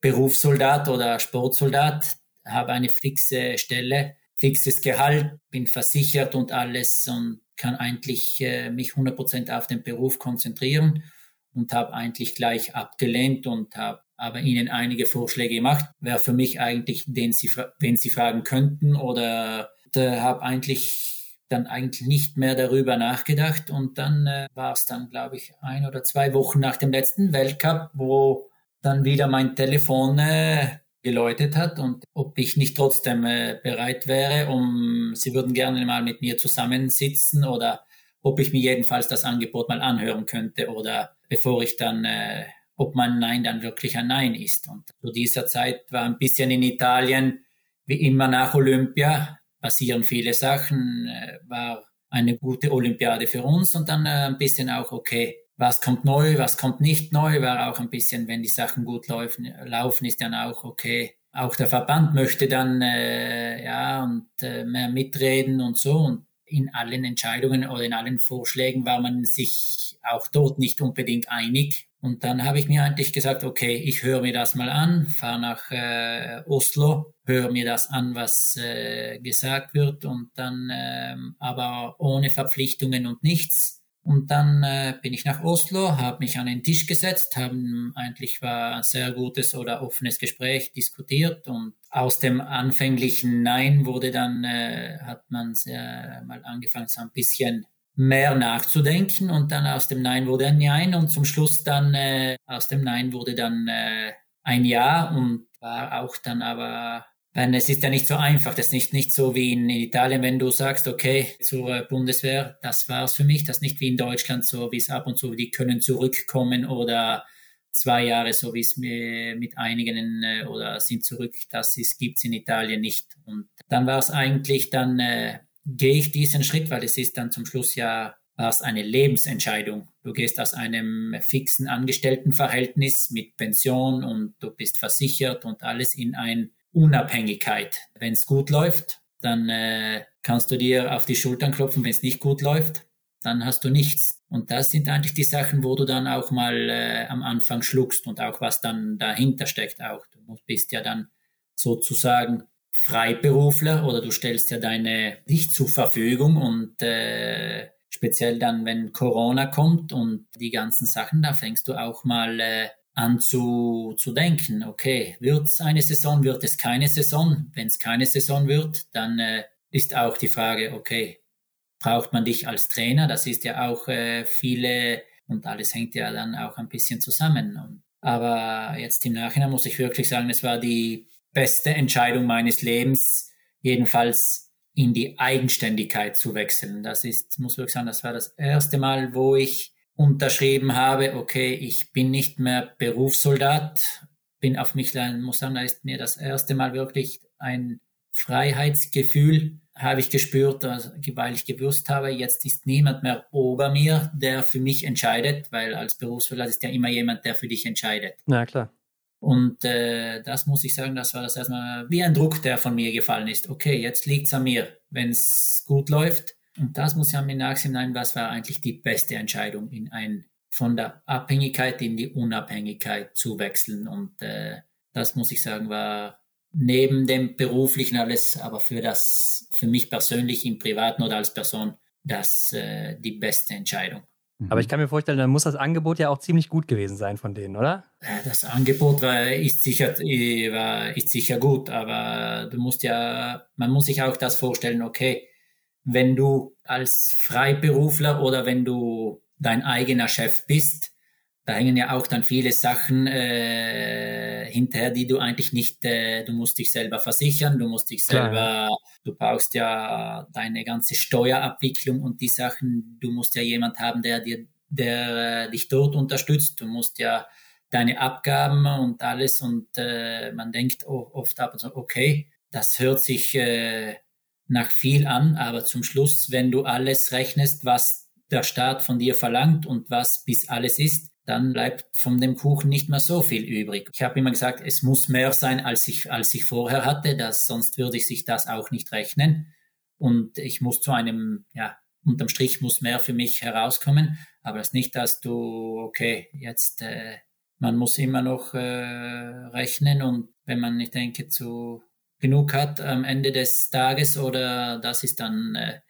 Berufssoldat oder Sportsoldat, habe eine fixe Stelle, fixes Gehalt, bin versichert und alles und kann eigentlich äh, mich 100% auf den Beruf konzentrieren und habe eigentlich gleich abgelehnt und habe aber ihnen einige Vorschläge gemacht, wer für mich eigentlich, den sie, wen sie fragen könnten oder habe eigentlich dann eigentlich nicht mehr darüber nachgedacht und dann äh, war es dann, glaube ich, ein oder zwei Wochen nach dem letzten Weltcup, wo dann wieder mein Telefon äh, geläutet hat und ob ich nicht trotzdem äh, bereit wäre, um sie würden gerne mal mit mir zusammensitzen oder ob ich mir jedenfalls das Angebot mal anhören könnte oder bevor ich dann, äh, ob mein Nein dann wirklich ein Nein ist. Und zu dieser Zeit war ein bisschen in Italien, wie immer nach Olympia, passieren viele Sachen, äh, war eine gute Olympiade für uns und dann äh, ein bisschen auch, okay, was kommt neu, was kommt nicht neu, war auch ein bisschen, wenn die Sachen gut laufen, laufen ist dann auch okay. Auch der Verband möchte dann äh, ja und äh, mehr mitreden und so und in allen Entscheidungen oder in allen Vorschlägen war man sich auch dort nicht unbedingt einig. Und dann habe ich mir eigentlich gesagt, okay, ich höre mir das mal an, fahre nach äh, Oslo, höre mir das an, was äh, gesagt wird und dann äh, aber ohne Verpflichtungen und nichts. Und dann äh, bin ich nach Oslo, habe mich an den Tisch gesetzt, haben eigentlich war ein sehr gutes oder offenes Gespräch diskutiert und aus dem anfänglichen Nein wurde dann äh, hat man sehr mal angefangen so ein bisschen mehr nachzudenken und dann aus dem Nein wurde ein Nein und zum Schluss dann äh, aus dem Nein wurde dann äh, ein Ja und war auch dann aber weil es ist ja nicht so einfach. Das ist nicht, nicht so wie in Italien, wenn du sagst, okay, zur Bundeswehr, das war's für mich. Das ist nicht wie in Deutschland so, wie es ab und zu, die können zurückkommen oder zwei Jahre, so wie es mit einigen äh, oder sind zurück. Das ist, gibt's in Italien nicht. Und dann war es eigentlich, dann äh, gehe ich diesen Schritt, weil es ist dann zum Schluss ja es eine Lebensentscheidung. Du gehst aus einem fixen Angestelltenverhältnis mit Pension und du bist versichert und alles in ein Unabhängigkeit. Wenn es gut läuft, dann äh, kannst du dir auf die Schultern klopfen. Wenn es nicht gut läuft, dann hast du nichts. Und das sind eigentlich die Sachen, wo du dann auch mal äh, am Anfang schluckst und auch was dann dahinter steckt auch. Du bist ja dann sozusagen Freiberufler oder du stellst ja deine dich zur Verfügung und äh, speziell dann, wenn Corona kommt und die ganzen Sachen, da fängst du auch mal äh, an zu, zu denken, okay, wird es eine Saison, wird es keine Saison? Wenn es keine Saison wird, dann äh, ist auch die Frage, okay, braucht man dich als Trainer? Das ist ja auch äh, viele und alles hängt ja dann auch ein bisschen zusammen. Und, aber jetzt im Nachhinein muss ich wirklich sagen, es war die beste Entscheidung meines Lebens, jedenfalls in die Eigenständigkeit zu wechseln. Das ist, muss wirklich sagen, das war das erste Mal, wo ich unterschrieben habe, okay, ich bin nicht mehr Berufssoldat, bin auf mich, muss sagen, da ist mir das erste Mal wirklich ein Freiheitsgefühl habe ich gespürt, also, weil ich gewusst habe, jetzt ist niemand mehr ober mir, der für mich entscheidet, weil als Berufssoldat ist ja immer jemand, der für dich entscheidet.
Na klar.
Und äh, das muss ich sagen, das war das erstmal wie ein Druck, der von mir gefallen ist. Okay, jetzt liegt es an mir. Wenn es gut läuft, und das muss ja mir nachsehen, was war eigentlich die beste Entscheidung, in ein von der Abhängigkeit in die Unabhängigkeit zu wechseln. Und äh, das muss ich sagen, war neben dem beruflichen alles, aber für das, für mich persönlich im Privaten oder als Person, das äh, die beste Entscheidung.
Aber ich kann mir vorstellen, dann muss das Angebot ja auch ziemlich gut gewesen sein von denen, oder?
Äh, das Angebot war, ist sicher, äh, war, ist sicher gut, aber du musst ja, man muss sich auch das vorstellen, okay, wenn du als Freiberufler oder wenn du dein eigener Chef bist, da hängen ja auch dann viele Sachen äh, hinterher, die du eigentlich nicht, äh, du musst dich selber versichern, du musst dich selber, Klar. du brauchst ja deine ganze Steuerabwicklung und die Sachen, du musst ja jemand haben, der dir, der äh, dich dort unterstützt, du musst ja deine Abgaben und alles und äh, man denkt oft ab und so, okay, das hört sich äh, nach viel an, aber zum Schluss, wenn du alles rechnest, was der Staat von dir verlangt und was bis alles ist, dann bleibt von dem Kuchen nicht mehr so viel übrig. Ich habe immer gesagt, es muss mehr sein, als ich, als ich vorher hatte, das, sonst würde ich sich das auch nicht rechnen. Und ich muss zu einem, ja, unterm Strich muss mehr für mich herauskommen. Aber es ist nicht, dass du, okay, jetzt, äh, man muss immer noch äh, rechnen und wenn man, ich denke, zu genug hat am Ende des Tages oder das ist dann, äh,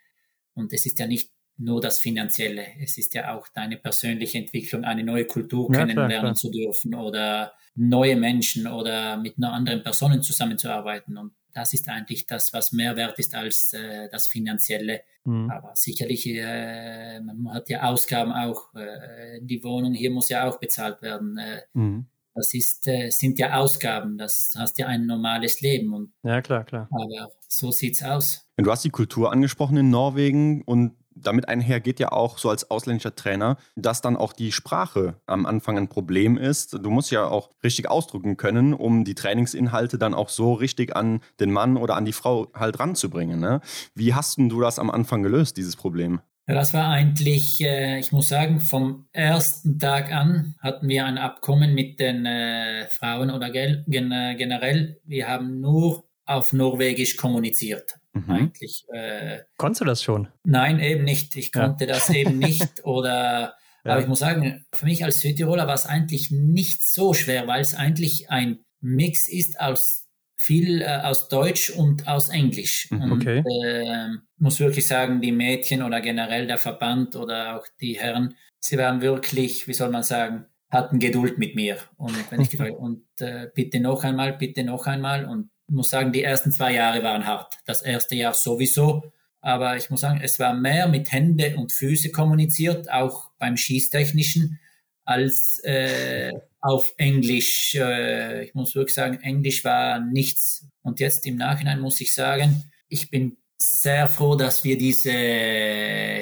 und es ist ja nicht nur das Finanzielle. Es ist ja auch deine persönliche Entwicklung, eine neue Kultur ja, kennenlernen klar, klar. zu dürfen oder neue Menschen oder mit anderen Personen zusammenzuarbeiten. Und das ist eigentlich das, was mehr wert ist als äh, das Finanzielle. Mhm. Aber sicherlich, äh, man hat ja Ausgaben auch. Äh, die Wohnung hier muss ja auch bezahlt werden. Äh, mhm. Das ist, äh, sind ja Ausgaben. Das hast ja ein normales Leben. Und,
ja, klar, klar.
Aber so sieht's aus.
Du hast die Kultur angesprochen in Norwegen und damit einher geht ja auch so als ausländischer Trainer, dass dann auch die Sprache am Anfang ein Problem ist. Du musst ja auch richtig ausdrücken können, um die Trainingsinhalte dann auch so richtig an den Mann oder an die Frau halt ranzubringen. Ne? Wie hast du das am Anfang gelöst, dieses Problem?
Ja, das war eigentlich, äh, ich muss sagen, vom ersten Tag an hatten wir ein Abkommen mit den äh, Frauen oder gen generell. Wir haben nur auf Norwegisch kommuniziert. Mhm. Eigentlich.
Äh, Konntest du das schon?
Nein, eben nicht. Ich konnte ja. das eben nicht. Oder ja. aber ich muss sagen, für mich als Südtiroler war es eigentlich nicht so schwer, weil es eigentlich ein Mix ist aus viel äh, aus Deutsch und aus Englisch.
Mhm, okay.
Und, äh, muss wirklich sagen, die Mädchen oder generell der Verband oder auch die Herren, sie waren wirklich, wie soll man sagen, hatten Geduld mit mir. Und wenn ich gefragt, und äh, bitte noch einmal, bitte noch einmal. Und muss sagen, die ersten zwei Jahre waren hart. Das erste Jahr sowieso. Aber ich muss sagen, es war mehr mit Hände und Füße kommuniziert, auch beim Schießtechnischen, als äh, auf Englisch. Äh, ich muss wirklich sagen, Englisch war nichts. Und jetzt im Nachhinein muss ich sagen, ich bin sehr froh, dass wir diese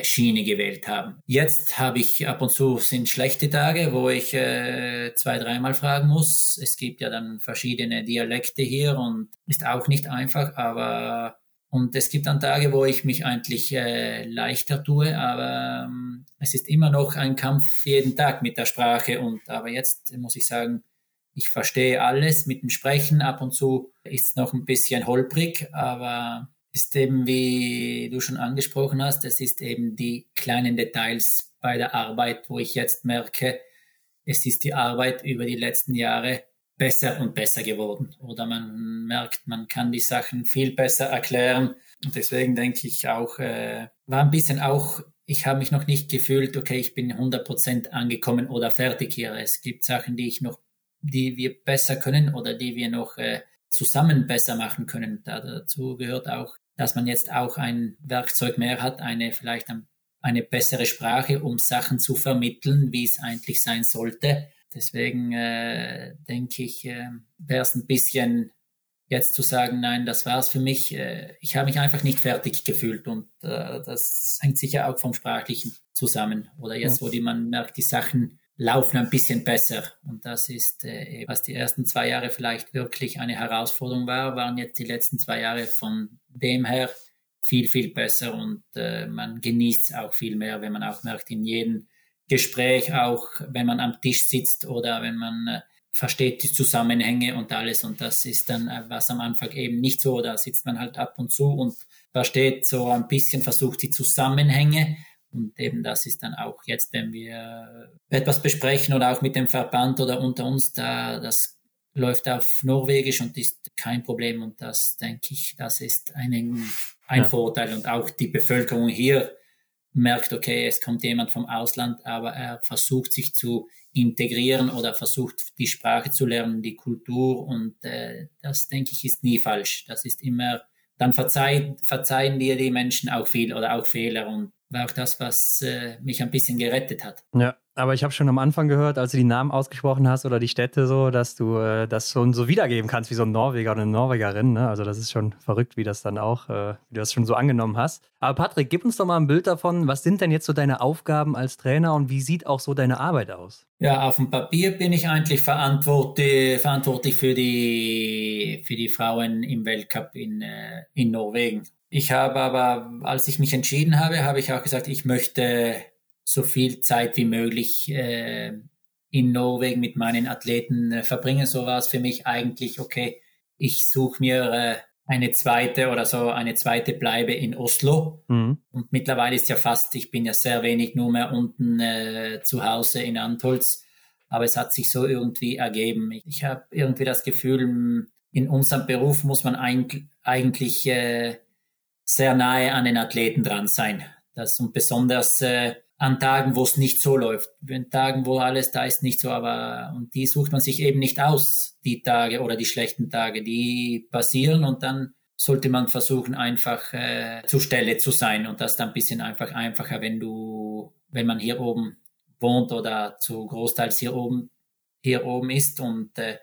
Schiene gewählt haben. Jetzt habe ich ab und zu sind schlechte Tage, wo ich äh, zwei, dreimal fragen muss. Es gibt ja dann verschiedene Dialekte hier und ist auch nicht einfach, aber und es gibt dann Tage, wo ich mich eigentlich äh, leichter tue, aber ähm, es ist immer noch ein Kampf jeden Tag mit der Sprache und aber jetzt muss ich sagen, ich verstehe alles mit dem Sprechen. Ab und zu ist es noch ein bisschen holprig, aber ist eben, wie du schon angesprochen hast, es ist eben die kleinen Details bei der Arbeit, wo ich jetzt merke, es ist die Arbeit über die letzten Jahre besser und besser geworden. Oder man merkt, man kann die Sachen viel besser erklären. Und deswegen denke ich auch, äh, war ein bisschen auch, ich habe mich noch nicht gefühlt, okay, ich bin 100% angekommen oder fertig hier. Es gibt Sachen, die ich noch, die wir besser können oder die wir noch äh, zusammen besser machen können. Da, dazu gehört auch dass man jetzt auch ein Werkzeug mehr hat, eine vielleicht eine bessere Sprache, um Sachen zu vermitteln, wie es eigentlich sein sollte. Deswegen äh, denke ich, äh, wäre es ein bisschen jetzt zu sagen, nein, das war's für mich. Äh, ich habe mich einfach nicht fertig gefühlt und äh, das hängt sicher auch vom Sprachlichen zusammen. Oder jetzt, wo die, man merkt, die Sachen laufen ein bisschen besser. Und das ist, äh, was die ersten zwei Jahre vielleicht wirklich eine Herausforderung war, waren jetzt die letzten zwei Jahre von dem her viel, viel besser und äh, man genießt es auch viel mehr, wenn man auch merkt, in jedem Gespräch, auch wenn man am Tisch sitzt oder wenn man äh, versteht die Zusammenhänge und alles. Und das ist dann äh, was am Anfang eben nicht so. Da sitzt man halt ab und zu und versteht so ein bisschen, versucht die Zusammenhänge und eben das ist dann auch jetzt, wenn wir etwas besprechen oder auch mit dem Verband oder unter uns, da das läuft auf Norwegisch und ist kein Problem. Und das denke ich, das ist ein, ein ja. Vorteil. Und auch die Bevölkerung hier merkt, okay, es kommt jemand vom Ausland, aber er versucht sich zu integrieren oder versucht die Sprache zu lernen, die Kultur. Und äh, das denke ich ist nie falsch. Das ist immer, dann verzeihen, verzeihen dir die Menschen auch viel oder auch Fehler und war auch das, was äh, mich ein bisschen gerettet hat.
Ja, aber ich habe schon am Anfang gehört, als du die Namen ausgesprochen hast oder die Städte so, dass du äh, das schon so wiedergeben kannst wie so ein Norweger oder eine Norwegerin. Ne? Also das ist schon verrückt, wie das dann auch, äh, wie du das schon so angenommen hast. Aber Patrick, gib uns doch mal ein Bild davon, was sind denn jetzt so deine Aufgaben als Trainer und wie sieht auch so deine Arbeit aus?
Ja, auf dem Papier bin ich eigentlich verantwortlich, verantwortlich für, die, für die Frauen im Weltcup in, äh, in Norwegen. Ich habe aber, als ich mich entschieden habe, habe ich auch gesagt, ich möchte so viel Zeit wie möglich äh, in Norwegen mit meinen Athleten äh, verbringe. So war es für mich eigentlich, okay, ich suche mir äh, eine zweite oder so eine zweite Bleibe in Oslo. Mhm. Und mittlerweile ist ja fast, ich bin ja sehr wenig nur mehr unten äh, zu Hause in Antholz. Aber es hat sich so irgendwie ergeben. Ich, ich habe irgendwie das Gefühl, in unserem Beruf muss man eigentlich äh, sehr nahe an den Athleten dran sein. Das und besonders äh, an Tagen, wo es nicht so läuft. Wenn Tagen, wo alles da ist, nicht so, aber und die sucht man sich eben nicht aus, die Tage oder die schlechten Tage, die passieren und dann sollte man versuchen, einfach äh, zur Stelle zu sein und das dann ein bisschen einfach einfacher, wenn du, wenn man hier oben wohnt oder zu großteils hier oben hier oben ist und äh,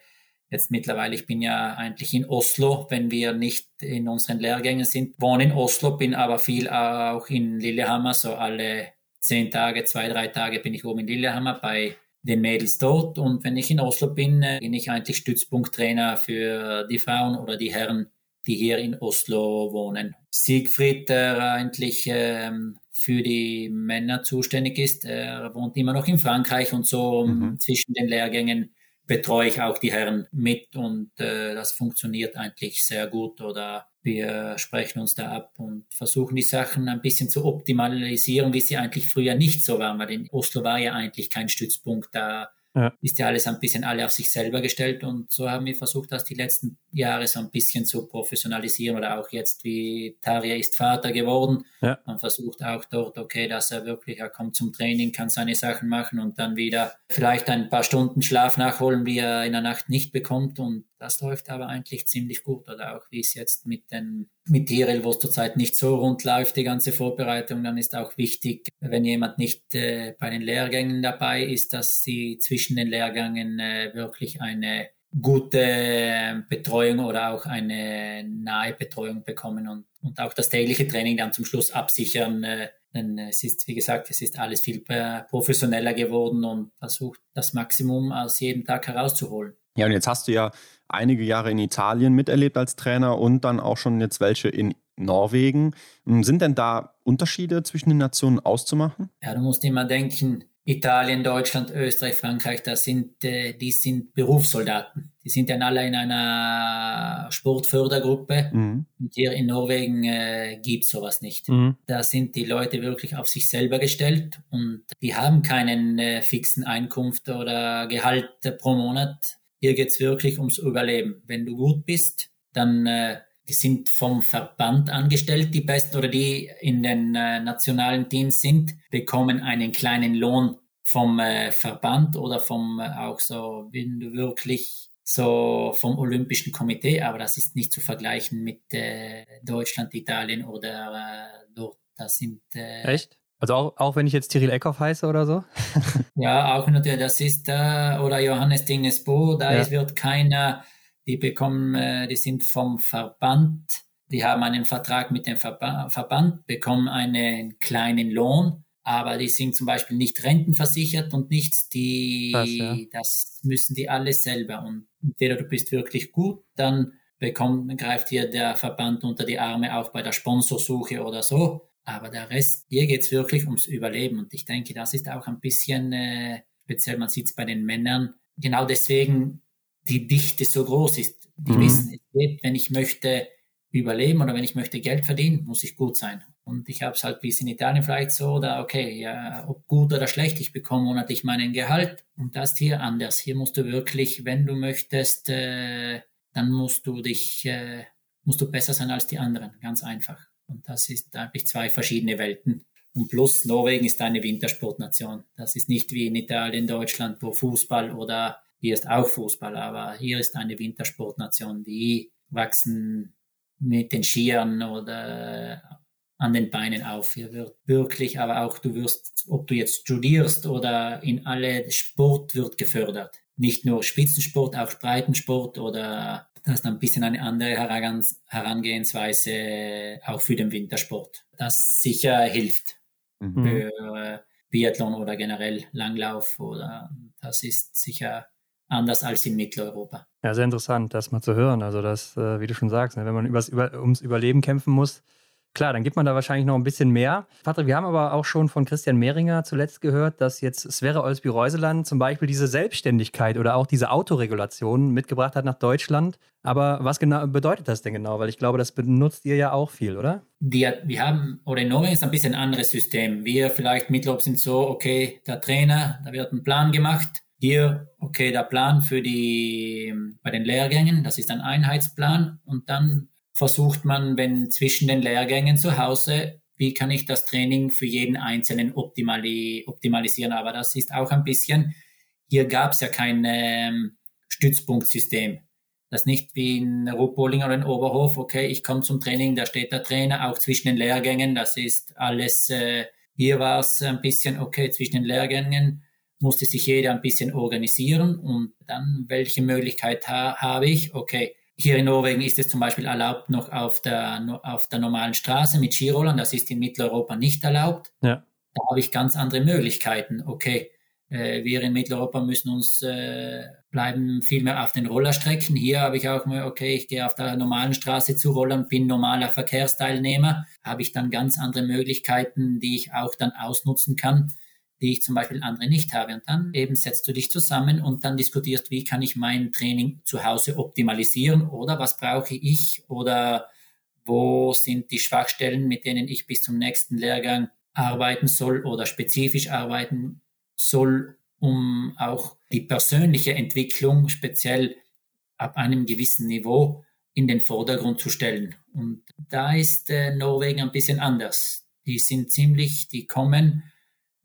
jetzt mittlerweile, ich bin ja eigentlich in Oslo, wenn wir nicht in unseren Lehrgängen sind, wohne in Oslo, bin aber viel auch in Lillehammer, so alle zehn Tage, zwei, drei Tage bin ich oben in Lillehammer bei den Mädels dort. Und wenn ich in Oslo bin, äh, bin ich eigentlich Stützpunkttrainer für die Frauen oder die Herren, die hier in Oslo wohnen. Siegfried, der eigentlich ähm, für die Männer zuständig ist, er wohnt immer noch in Frankreich und so mhm. zwischen den Lehrgängen betreue ich auch die Herren mit und äh, das funktioniert eigentlich sehr gut oder wir sprechen uns da ab und versuchen die Sachen ein bisschen zu optimalisieren, wie sie eigentlich früher nicht so waren, weil in Oslo war ja eigentlich kein Stützpunkt da ja. ist ja alles ein bisschen alle auf sich selber gestellt und so haben wir versucht, das die letzten Jahre so ein bisschen zu professionalisieren oder auch jetzt, wie Tarja ist Vater geworden. Ja. Man versucht auch dort, okay, dass er wirklich, er kommt zum Training, kann seine Sachen machen und dann wieder vielleicht ein paar Stunden Schlaf nachholen, wie er in der Nacht nicht bekommt und das läuft aber eigentlich ziemlich gut oder auch wie es jetzt mit den mit Tirel, wo es zurzeit nicht so rund läuft, die ganze Vorbereitung, dann ist auch wichtig, wenn jemand nicht äh, bei den Lehrgängen dabei ist, dass sie zwischen den Lehrgängen äh, wirklich eine gute Betreuung oder auch eine nahe Betreuung bekommen und, und auch das tägliche Training dann zum Schluss absichern. Äh, denn es ist, wie gesagt, es ist alles viel professioneller geworden und versucht das Maximum aus jedem Tag herauszuholen.
Ja, und jetzt hast du ja einige Jahre in Italien miterlebt als Trainer und dann auch schon jetzt welche in Norwegen. Sind denn da Unterschiede zwischen den Nationen auszumachen?
Ja, du musst immer denken, Italien, Deutschland, Österreich, Frankreich, das sind, äh, die sind Berufssoldaten. Die sind dann alle in einer Sportfördergruppe. Mhm. Und hier in Norwegen äh, gibt sowas nicht. Mhm. Da sind die Leute wirklich auf sich selber gestellt und die haben keinen äh, fixen Einkunft oder Gehalt pro Monat. Hier geht's wirklich ums Überleben. Wenn du gut bist, dann äh, die sind vom Verband angestellt, die Besten oder die in den äh, nationalen Teams sind, bekommen einen kleinen Lohn vom äh, Verband oder vom äh, auch so, wenn du wirklich so vom Olympischen Komitee, aber das ist nicht zu vergleichen mit äh, Deutschland, Italien oder äh, dort. Das sind
äh, echt. Also auch, auch wenn ich jetzt Tyrell Eckhoff heiße oder so?
ja, auch natürlich, das ist äh, oder Johannes Dingesbo, da ja. ist, wird keiner die bekommen, äh, die sind vom Verband, die haben einen Vertrag mit dem Verba Verband, bekommen einen kleinen Lohn, aber die sind zum Beispiel nicht rentenversichert und nichts, die, das, ja. das müssen die alles selber. Und entweder du bist wirklich gut, dann bekommt, greift hier der Verband unter die Arme auch bei der Sponsorsuche oder so. Aber der Rest, hier geht's wirklich ums Überleben. Und ich denke, das ist auch ein bisschen, äh, speziell man sieht es bei den Männern, genau deswegen die Dichte so groß ist. Die mhm. wissen, es geht, wenn ich möchte überleben oder wenn ich möchte Geld verdienen, muss ich gut sein. Und ich habe es halt wie es in Italien vielleicht so, oder okay, ja, ob gut oder schlecht, ich bekomme monatlich meinen Gehalt. Und das hier anders. Hier musst du wirklich, wenn du möchtest, äh, dann musst du dich, äh, musst du besser sein als die anderen. Ganz einfach. Und das ist eigentlich zwei verschiedene Welten. Und plus Norwegen ist eine Wintersportnation. Das ist nicht wie in Italien, Deutschland, wo Fußball oder hier ist auch Fußball, aber hier ist eine Wintersportnation, die wachsen mit den Skiern oder an den Beinen auf. Hier wird wirklich, aber auch du wirst, ob du jetzt studierst oder in alle Sport wird gefördert. Nicht nur Spitzensport, auch Breitensport oder das ist ein bisschen eine andere Herangehensweise auch für den Wintersport. Das sicher hilft mhm. für Biathlon oder generell Langlauf oder das ist sicher anders als in Mitteleuropa.
Ja, sehr interessant, das mal zu hören. Also das, äh, wie du schon sagst, ne, wenn man übers, über, ums Überleben kämpfen muss, Klar, dann gibt man da wahrscheinlich noch ein bisschen mehr. Patrick, wir haben aber auch schon von Christian Mehringer zuletzt gehört, dass jetzt Sverre Olsby-Reuseland zum Beispiel diese Selbstständigkeit oder auch diese Autoregulation mitgebracht hat nach Deutschland. Aber was genau bedeutet das denn genau? Weil ich glaube, das benutzt ihr ja auch viel, oder?
Die, wir haben, oder in Norwegen ist ein bisschen ein anderes System. Wir vielleicht Mittelop sind so, okay, der Trainer, da wird ein Plan gemacht. Hier, okay, der Plan für die, bei den Lehrgängen, das ist ein Einheitsplan. Und dann versucht man, wenn zwischen den Lehrgängen zu Hause, wie kann ich das Training für jeden Einzelnen optimali optimalisieren. Aber das ist auch ein bisschen, hier gab es ja kein ähm, Stützpunktsystem. Das nicht wie in Ruhpolding oder in Oberhof, okay, ich komme zum Training, da steht der Trainer, auch zwischen den Lehrgängen, das ist alles, äh, hier war es ein bisschen, okay, zwischen den Lehrgängen musste sich jeder ein bisschen organisieren und dann, welche Möglichkeit ha habe ich, okay, hier in Norwegen ist es zum Beispiel erlaubt noch auf der, auf der normalen Straße mit Skirollern. Das ist in Mitteleuropa nicht erlaubt. Ja. Da habe ich ganz andere Möglichkeiten. Okay, äh, wir in Mitteleuropa müssen uns äh, bleiben viel mehr auf den Rollerstrecken. Hier habe ich auch mal, okay, ich gehe auf der normalen Straße zu rollern, bin normaler Verkehrsteilnehmer, habe ich dann ganz andere Möglichkeiten, die ich auch dann ausnutzen kann die ich zum Beispiel andere nicht habe. Und dann eben setzt du dich zusammen und dann diskutierst, wie kann ich mein Training zu Hause optimalisieren oder was brauche ich oder wo sind die Schwachstellen, mit denen ich bis zum nächsten Lehrgang arbeiten soll oder spezifisch arbeiten soll, um auch die persönliche Entwicklung speziell ab einem gewissen Niveau in den Vordergrund zu stellen. Und da ist äh, Norwegen ein bisschen anders. Die sind ziemlich, die kommen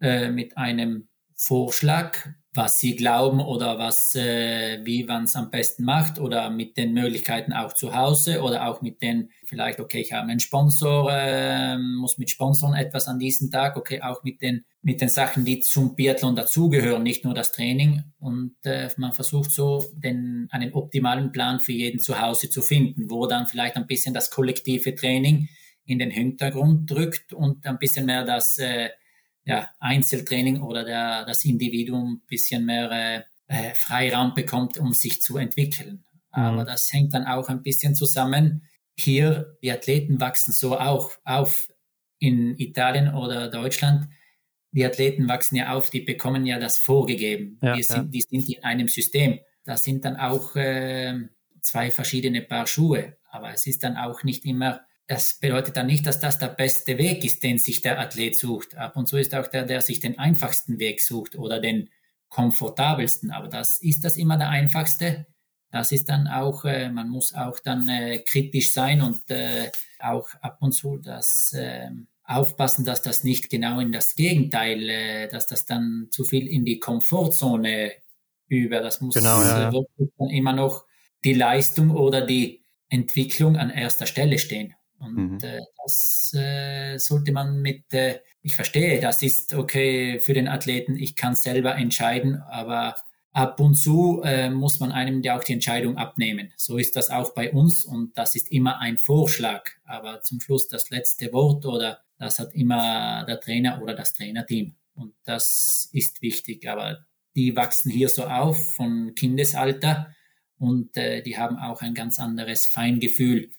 äh, mit einem Vorschlag, was sie glauben oder was, äh, wie man es am besten macht oder mit den Möglichkeiten auch zu Hause oder auch mit den, vielleicht, okay, ich habe einen Sponsor, äh, muss mit Sponsoren etwas an diesem Tag, okay, auch mit den, mit den Sachen, die zum Biathlon dazugehören, nicht nur das Training. Und äh, man versucht so den, einen optimalen Plan für jeden zu Hause zu finden, wo dann vielleicht ein bisschen das kollektive Training in den Hintergrund drückt und ein bisschen mehr das äh, ja, Einzeltraining oder der, das Individuum ein bisschen mehr äh, äh, Freiraum bekommt, um sich zu entwickeln. Mhm. Aber das hängt dann auch ein bisschen zusammen. Hier, die Athleten wachsen so auch auf in Italien oder Deutschland. Die Athleten wachsen ja auf, die bekommen ja das vorgegeben. Ja, die, sind, ja. die sind in einem System. Das sind dann auch äh, zwei verschiedene Paar Schuhe. Aber es ist dann auch nicht immer das bedeutet dann nicht, dass das der beste Weg ist, den sich der Athlet sucht. Ab und zu ist auch der, der sich den einfachsten Weg sucht oder den komfortabelsten. Aber das ist das immer der einfachste. Das ist dann auch, äh, man muss auch dann äh, kritisch sein und äh, auch ab und zu das äh, aufpassen, dass das nicht genau in das Gegenteil, äh, dass das dann zu viel in die Komfortzone über. Das muss genau, ja, ja. immer noch die Leistung oder die Entwicklung an erster Stelle stehen. Und mhm. äh, das äh, sollte man mit, äh, ich verstehe, das ist okay für den Athleten, ich kann selber entscheiden, aber ab und zu äh, muss man einem ja auch die Entscheidung abnehmen. So ist das auch bei uns und das ist immer ein Vorschlag. Aber zum Schluss das letzte Wort oder das hat immer der Trainer oder das Trainerteam. Und das ist wichtig. Aber die wachsen hier so auf von Kindesalter und äh, die haben auch ein ganz anderes Feingefühl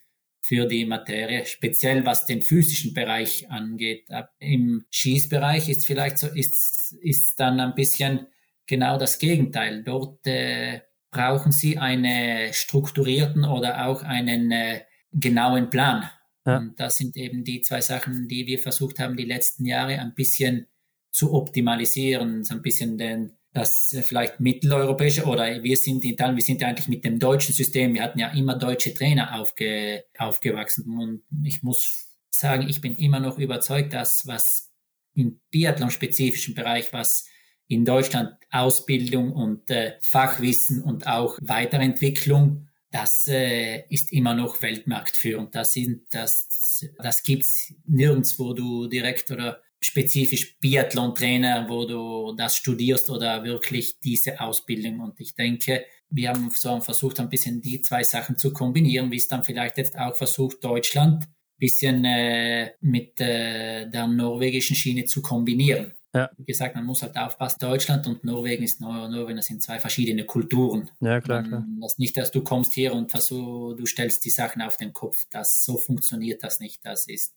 für die Materie, speziell was den physischen Bereich angeht. Im Schießbereich ist vielleicht so, ist, ist dann ein bisschen genau das Gegenteil. Dort äh, brauchen Sie einen strukturierten oder auch einen äh, genauen Plan. Ja. Und das sind eben die zwei Sachen, die wir versucht haben, die letzten Jahre ein bisschen zu optimalisieren, so ein bisschen den, das vielleicht mitteleuropäische oder wir sind in Italien, wir sind ja eigentlich mit dem deutschen System, wir hatten ja immer deutsche Trainer aufge, aufgewachsen und ich muss sagen, ich bin immer noch überzeugt, dass was im Biathlon-spezifischen Bereich, was in Deutschland Ausbildung und äh, Fachwissen und auch Weiterentwicklung, das äh, ist immer noch weltmarktführend. Das sind das das gibt's nirgends, wo du direkt oder spezifisch Biathlon-Trainer, wo du das studierst oder wirklich diese Ausbildung. Und ich denke, wir haben so versucht, ein bisschen die zwei Sachen zu kombinieren, wie es dann vielleicht jetzt auch versucht, Deutschland ein bisschen äh, mit äh, der norwegischen Schiene zu kombinieren. Ja. Wie gesagt, man muss halt aufpassen, Deutschland und Norwegen ist Nor Norwegen, das sind zwei verschiedene Kulturen.
Ja, klar, klar.
Das nicht, dass du kommst hier und versuch, du stellst die Sachen auf den Kopf. Das, so funktioniert das nicht. Das ist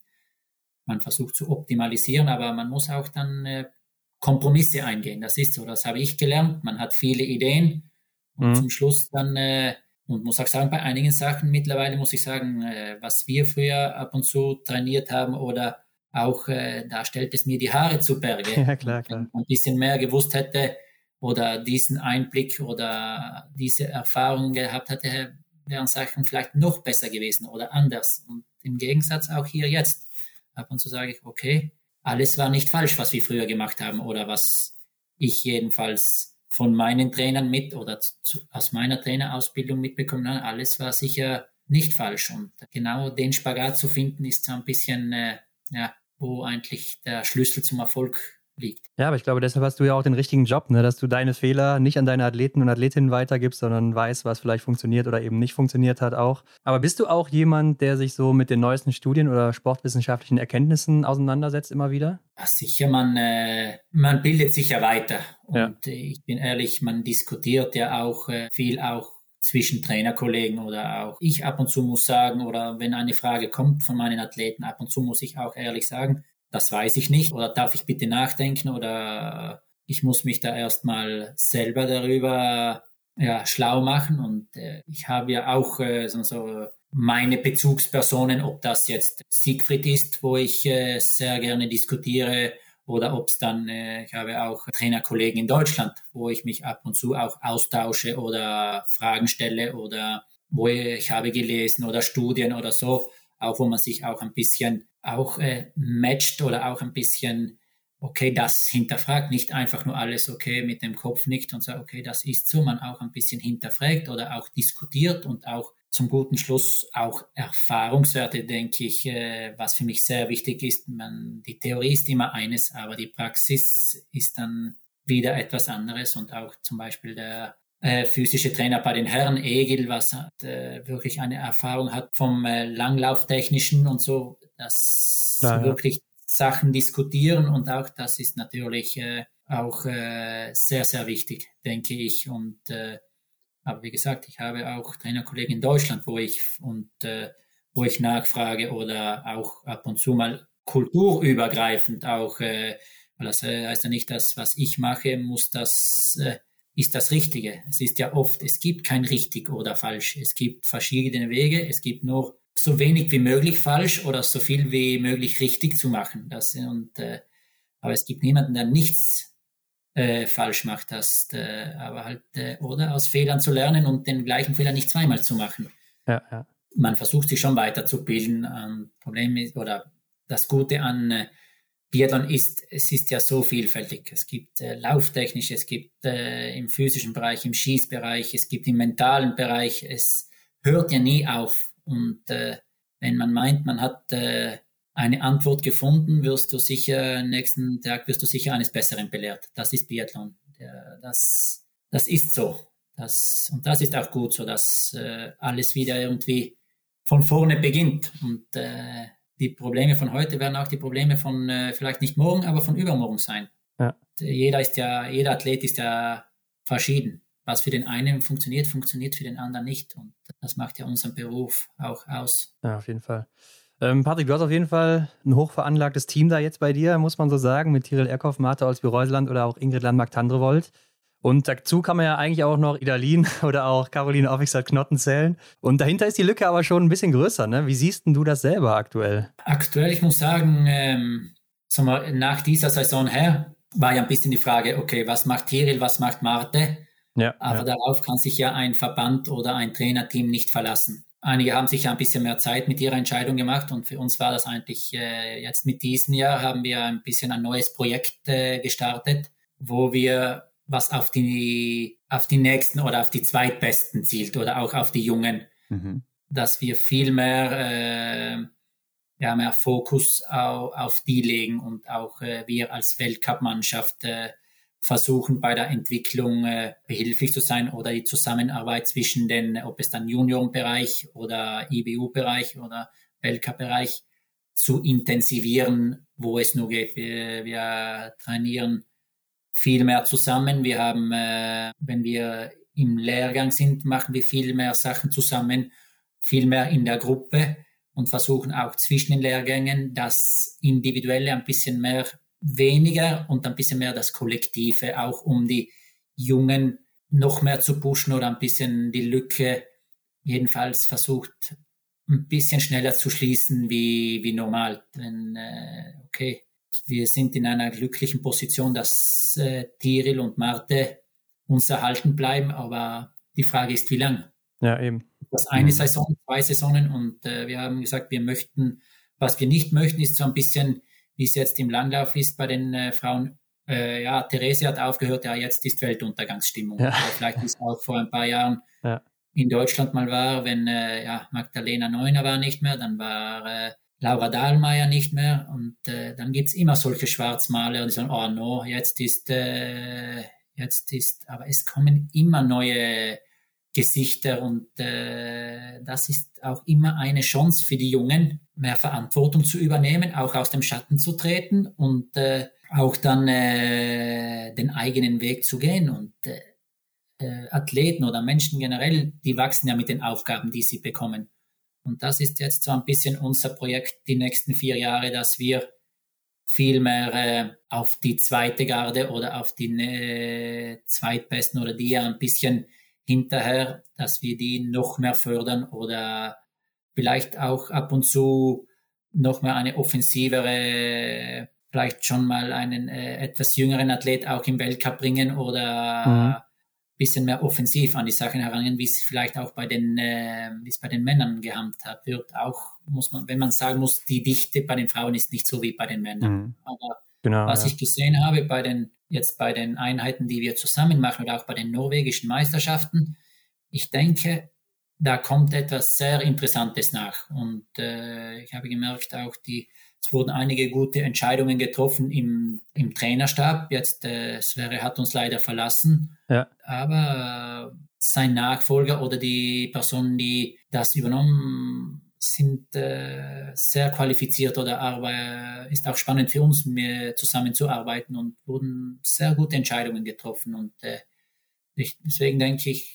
man versucht zu optimalisieren, aber man muss auch dann äh, Kompromisse eingehen. Das ist so, das habe ich gelernt. Man hat viele Ideen und mhm. zum Schluss dann, äh, und muss auch sagen, bei einigen Sachen mittlerweile muss ich sagen, äh, was wir früher ab und zu trainiert haben oder auch, äh, da stellt es mir die Haare zu Berge.
Ja, klar, klar.
Wenn man ein bisschen mehr gewusst hätte oder diesen Einblick oder diese Erfahrung gehabt hätte, wären Sachen vielleicht noch besser gewesen oder anders. Und im Gegensatz auch hier jetzt. Ab und zu sage ich, okay, alles war nicht falsch, was wir früher gemacht haben oder was ich jedenfalls von meinen Trainern mit oder zu, aus meiner Trainerausbildung mitbekommen habe. Alles war sicher nicht falsch. Und genau den Spagat zu finden, ist so ein bisschen, äh, ja, wo eigentlich der Schlüssel zum Erfolg liegt.
Ja, aber ich glaube, deshalb hast du ja auch den richtigen Job, ne? dass du deine Fehler nicht an deine Athleten und Athletinnen weitergibst, sondern weißt, was vielleicht funktioniert oder eben nicht funktioniert hat auch. Aber bist du auch jemand, der sich so mit den neuesten Studien oder sportwissenschaftlichen Erkenntnissen auseinandersetzt immer wieder?
Ja, sicher, man, äh, man bildet sich ja weiter. Und ja. ich bin ehrlich, man diskutiert ja auch äh, viel auch zwischen Trainerkollegen oder auch ich ab und zu muss sagen, oder wenn eine Frage kommt von meinen Athleten, ab und zu muss ich auch ehrlich sagen, das weiß ich nicht. Oder darf ich bitte nachdenken? Oder ich muss mich da erstmal selber darüber ja, schlau machen. Und äh, ich habe ja auch äh, so, meine Bezugspersonen, ob das jetzt Siegfried ist, wo ich äh, sehr gerne diskutiere oder ob es dann, äh, ich habe auch Trainerkollegen in Deutschland, wo ich mich ab und zu auch austausche oder Fragen stelle oder wo ich habe gelesen oder Studien oder so, auch wo man sich auch ein bisschen auch äh, matcht oder auch ein bisschen, okay, das hinterfragt, nicht einfach nur alles, okay, mit dem Kopf nickt und sagt, okay, das ist so, man auch ein bisschen hinterfragt oder auch diskutiert und auch zum guten Schluss auch Erfahrungswerte, denke ich, äh, was für mich sehr wichtig ist. Man, die Theorie ist immer eines, aber die Praxis ist dann wieder etwas anderes und auch zum Beispiel der äh, physische Trainer bei den Herren, Egil, was hat, äh, wirklich eine Erfahrung hat vom äh, Langlauftechnischen und so, dass Klar, ja. wirklich Sachen diskutieren und auch das ist natürlich äh, auch äh, sehr, sehr wichtig, denke ich. Und äh, aber wie gesagt, ich habe auch Trainerkollegen in Deutschland, wo ich und äh, wo ich nachfrage oder auch ab und zu mal kulturübergreifend auch, äh, weil das äh, heißt ja nicht, dass was ich mache, muss das äh, ist das Richtige. Es ist ja oft, es gibt kein richtig oder falsch. Es gibt verschiedene Wege. Es gibt nur so wenig wie möglich falsch oder so viel wie möglich richtig zu machen. Das, und, äh, aber es gibt niemanden, der nichts äh, falsch macht. Das, äh, aber halt, äh, oder aus Fehlern zu lernen und den gleichen Fehler nicht zweimal zu machen.
Ja, ja.
Man versucht sich schon weiterzubilden. Ähm, Problem ist, oder das Gute an äh, Biathlon ist, es ist ja so vielfältig. Es gibt äh, lauftechnisch, es gibt äh, im physischen Bereich, im Schießbereich, es gibt im mentalen Bereich. Es hört ja nie auf. Und äh, wenn man meint, man hat äh, eine Antwort gefunden, wirst du sicher nächsten Tag wirst du sicher eines Besseren belehrt. Das ist Biathlon. Ja, das, das ist so. Das, und das ist auch gut so, dass äh, alles wieder irgendwie von vorne beginnt. Und äh, die Probleme von heute werden auch die Probleme von äh, vielleicht nicht morgen, aber von übermorgen sein. Ja. Jeder ist ja, jeder Athlet ist ja verschieden. Was für den einen funktioniert, funktioniert für den anderen nicht. Und das macht ja unseren Beruf auch aus.
Ja, auf jeden Fall. Ähm, Patrick, du hast auf jeden Fall ein hochveranlagtes Team da jetzt bei dir, muss man so sagen, mit Tyrell Eckhoff, Martha Olsby-Reuseland oder auch Ingrid Landmark-Tandrevold. Und dazu kann man ja eigentlich auch noch Idalin oder auch Caroline Offixer-Knotten zählen. Und dahinter ist die Lücke aber schon ein bisschen größer. Ne? Wie siehst du das selber aktuell?
Aktuell, ich muss sagen, ähm, nach dieser Saison her war ja ein bisschen die Frage, okay, was macht Tiril, was macht Marte? Ja, aber ja. darauf kann sich ja ein Verband oder ein Trainerteam nicht verlassen. Einige haben sich ja ein bisschen mehr Zeit mit ihrer Entscheidung gemacht und für uns war das eigentlich äh, jetzt mit diesem Jahr haben wir ein bisschen ein neues Projekt äh, gestartet, wo wir was auf die, auf die nächsten oder auf die zweitbesten zielt oder auch auf die Jungen, mhm. dass wir viel mehr, äh, ja, mehr Fokus auf, auf die legen und auch äh, wir als Weltcup-Mannschaft äh, versuchen bei der Entwicklung äh, behilflich zu sein oder die Zusammenarbeit zwischen den, ob es dann Juniorenbereich oder IBU-Bereich oder Weltcup-Bereich zu intensivieren, wo es nur geht. Wir, wir trainieren viel mehr zusammen. Wir haben, äh, wenn wir im Lehrgang sind, machen wir viel mehr Sachen zusammen, viel mehr in der Gruppe und versuchen auch zwischen den Lehrgängen das Individuelle ein bisschen mehr weniger und ein bisschen mehr das Kollektive, auch um die Jungen noch mehr zu pushen oder ein bisschen die Lücke jedenfalls versucht ein bisschen schneller zu schließen wie, wie normal. Denn, äh, okay, wir sind in einer glücklichen Position, dass äh, Tiril und Marte uns erhalten bleiben, aber die Frage ist, wie lang?
Ja, eben.
Das eine mhm. Saison, zwei Saisonen und äh, wir haben gesagt, wir möchten, was wir nicht möchten, ist so ein bisschen, wie es jetzt im Langlauf ist bei den äh, Frauen. Äh, ja, Therese hat aufgehört, ja, jetzt ist Weltuntergangsstimmung. Ja. vielleicht ist auch vor ein paar Jahren ja. in Deutschland mal war, wenn äh, ja, Magdalena Neuner war nicht mehr, dann war äh, Laura Dahlmeier nicht mehr und äh, dann gibt's immer solche Schwarzmaler und die sagen, oh no, jetzt ist, äh, jetzt ist, aber es kommen immer neue Gesichter und äh, das ist auch immer eine Chance für die Jungen, mehr Verantwortung zu übernehmen, auch aus dem Schatten zu treten und äh, auch dann äh, den eigenen Weg zu gehen. Und äh, äh, Athleten oder Menschen generell, die wachsen ja mit den Aufgaben, die sie bekommen. Und das ist jetzt so ein bisschen unser Projekt die nächsten vier Jahre, dass wir viel mehr äh, auf die zweite Garde oder auf die äh, Zweitbesten oder die ja ein bisschen hinterher, dass wir die noch mehr fördern oder vielleicht auch ab und zu noch mehr eine offensivere, vielleicht schon mal einen äh, etwas jüngeren Athlet auch im Weltcup bringen oder mhm. Bisschen mehr offensiv an die Sachen herangehen, wie es vielleicht auch bei den, äh, wie es bei den Männern gehandhabt wird. Auch muss man, wenn man sagen muss, die Dichte bei den Frauen ist nicht so wie bei den Männern. Mhm. Aber genau, was ja. ich gesehen habe bei den jetzt bei den Einheiten, die wir zusammen machen oder auch bei den norwegischen Meisterschaften, ich denke, da kommt etwas sehr Interessantes nach. Und äh, ich habe gemerkt, auch die, es wurden einige gute Entscheidungen getroffen im, im Trainerstab. Jetzt, äh, Sverre hat uns leider verlassen. Ja. Aber äh, sein Nachfolger oder die Personen, die das übernommen sind äh, sehr qualifiziert oder ist auch spannend für uns, mir zusammenzuarbeiten und wurden sehr gute Entscheidungen getroffen. Und äh, ich, deswegen denke ich,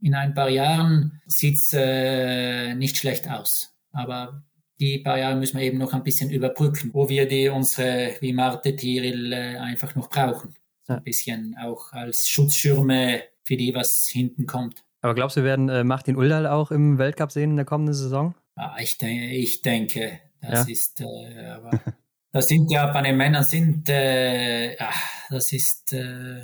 in ein paar Jahren sieht's äh, nicht schlecht aus. Aber die paar Jahre müssen wir eben noch ein bisschen überbrücken, wo wir die unsere, wie Marte Tiril, einfach noch brauchen. So ein bisschen auch als Schutzschirme für die, was hinten kommt.
Aber glaubst du, wir werden äh, Martin Uldal auch im Weltcup sehen in der kommenden Saison?
Ah, ich, denke, ich denke, das ja. ist, äh, aber das sind ja bei den Männern sind, äh, ach, das ist, äh,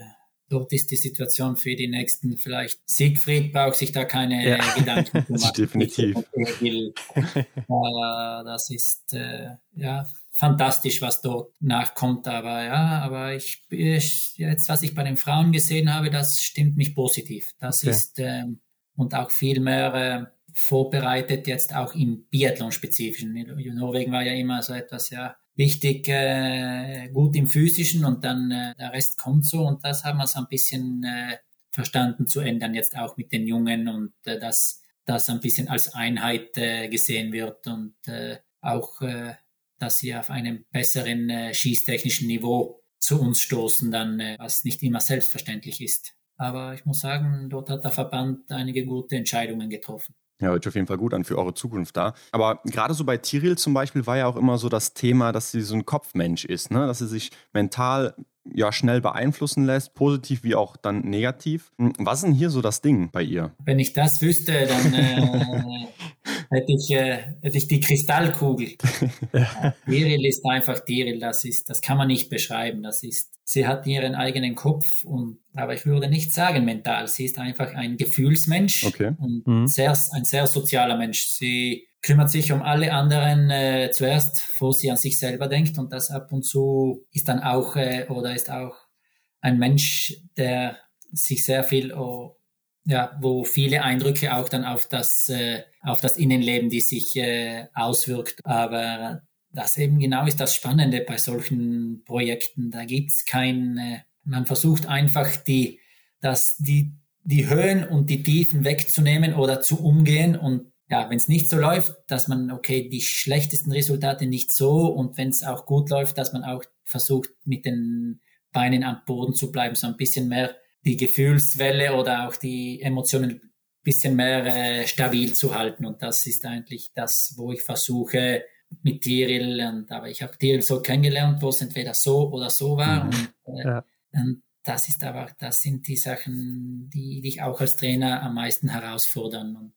dort ist die Situation für die nächsten vielleicht. Siegfried braucht sich da keine ja. Gedanken zu machen.
Definitiv.
äh, das ist, äh, ja, fantastisch, was dort nachkommt. Aber ja, aber ich, ich, jetzt, was ich bei den Frauen gesehen habe, das stimmt mich positiv. Das okay. ist, ähm, und auch viel mehr, äh, vorbereitet, jetzt auch im Biathlon-spezifischen. Norwegen war ja immer so etwas, ja, wichtig, äh, gut im Physischen und dann äh, der Rest kommt so und das haben wir so ein bisschen äh, verstanden zu ändern, jetzt auch mit den Jungen und äh, dass das ein bisschen als Einheit äh, gesehen wird und äh, auch, äh, dass sie auf einem besseren äh, schießtechnischen Niveau zu uns stoßen, dann, äh, was nicht immer selbstverständlich ist. Aber ich muss sagen, dort hat der Verband einige gute Entscheidungen getroffen.
Ja, hört sich auf jeden Fall gut an für eure Zukunft da. Aber gerade so bei Tiril zum Beispiel war ja auch immer so das Thema, dass sie so ein Kopfmensch ist, ne? dass sie sich mental ja schnell beeinflussen lässt, positiv wie auch dann negativ. Hm, was ist denn hier so das Ding bei ihr?
Wenn ich das wüsste, dann äh, hätte, ich, äh, hätte ich die Kristallkugel. Diril ist einfach Diril, das ist, das kann man nicht beschreiben. Das ist, sie hat ihren eigenen Kopf und aber ich würde nicht sagen mental. Sie ist einfach ein Gefühlsmensch okay. und mhm. sehr, ein sehr sozialer Mensch. Sie kümmert sich um alle anderen äh, zuerst, bevor sie an sich selber denkt. Und das ab und zu ist dann auch äh, oder ist auch ein Mensch, der sich sehr viel, oh, ja, wo viele Eindrücke auch dann auf das, äh, auf das Innenleben, die sich äh, auswirkt. Aber das eben genau ist das Spannende bei solchen Projekten. Da gibt's kein, äh, man versucht einfach die, das, die, die Höhen und die Tiefen wegzunehmen oder zu umgehen und ja, wenn es nicht so läuft, dass man, okay, die schlechtesten Resultate nicht so und wenn es auch gut läuft, dass man auch versucht, mit den Beinen am Boden zu bleiben, so ein bisschen mehr die Gefühlswelle oder auch die Emotionen bisschen mehr äh, stabil zu halten. Und das ist eigentlich das, wo ich versuche mit Tiril. Und, aber ich habe Tiril so kennengelernt, wo es entweder so oder so war. Mhm. Und, äh, ja. und das ist aber, das sind die Sachen, die dich auch als Trainer am meisten herausfordern. Und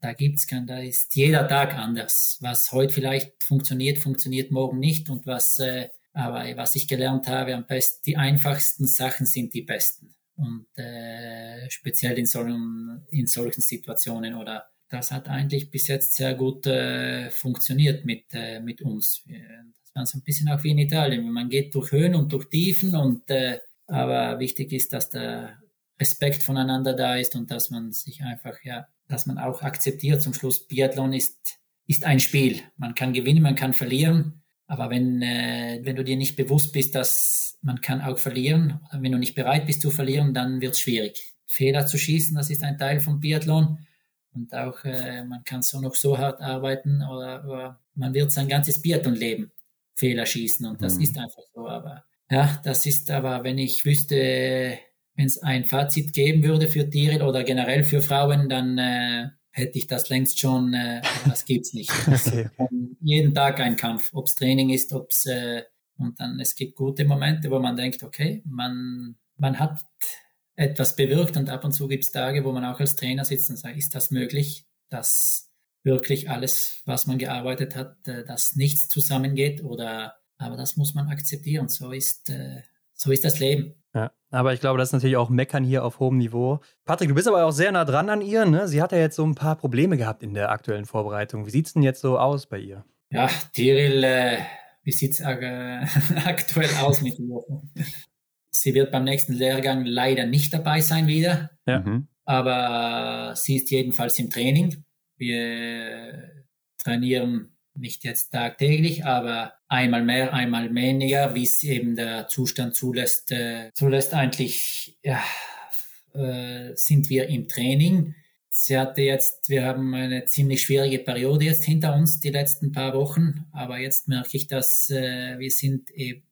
da gibt's kein, da ist jeder Tag anders. Was heute vielleicht funktioniert, funktioniert morgen nicht. Und was, äh, aber was ich gelernt habe, am besten, die einfachsten Sachen sind die besten. Und äh, speziell in solchen, in solchen Situationen oder das hat eigentlich bis jetzt sehr gut äh, funktioniert mit, äh, mit uns. Das war so ein bisschen auch wie in Italien. Man geht durch Höhen und durch Tiefen und äh, aber wichtig ist, dass der Respekt voneinander da ist und dass man sich einfach, ja, dass man auch akzeptiert zum Schluss, Biathlon ist, ist ein Spiel. Man kann gewinnen, man kann verlieren. Aber wenn, äh, wenn du dir nicht bewusst bist, dass man kann auch verlieren, wenn du nicht bereit bist zu verlieren, dann wird es schwierig. Fehler zu schießen, das ist ein Teil vom Biathlon. Und auch äh, man kann so noch so hart arbeiten oder, oder man wird sein ganzes Biathlon-Leben Fehler schießen und das mhm. ist einfach so. Aber ja, das ist aber, wenn ich wüsste, wenn es ein Fazit geben würde für Tiere oder generell für Frauen, dann äh, hätte ich das längst schon, äh, das gibt's nicht. okay. Jeden Tag ein Kampf, ob's Training ist, ob's äh, und dann es gibt gute Momente, wo man denkt, okay, man man hat etwas bewirkt und ab und zu gibt's Tage, wo man auch als Trainer sitzt und sagt, ist das möglich, dass wirklich alles, was man gearbeitet hat, äh, dass nichts zusammengeht oder aber das muss man akzeptieren. So ist, äh, so ist das Leben.
Ja, aber ich glaube, das ist natürlich auch Meckern hier auf hohem Niveau. Patrick, du bist aber auch sehr nah dran an ihr. Ne? Sie hat ja jetzt so ein paar Probleme gehabt in der aktuellen Vorbereitung. Wie sieht es denn jetzt so aus bei ihr?
Ja, Tiril, äh, wie sieht es äh, aktuell aus mit ihr? Sie wird beim nächsten Lehrgang leider nicht dabei sein wieder. Ja. Mhm. Aber sie ist jedenfalls im Training. Wir trainieren nicht jetzt tagtäglich, aber einmal mehr, einmal weniger, wie es eben der Zustand zulässt. Äh, zulässt eigentlich, ja, äh, sind wir im Training. Sie hatte jetzt, wir haben eine ziemlich schwierige Periode jetzt hinter uns, die letzten paar Wochen, aber jetzt merke ich, dass äh, wir sind eben,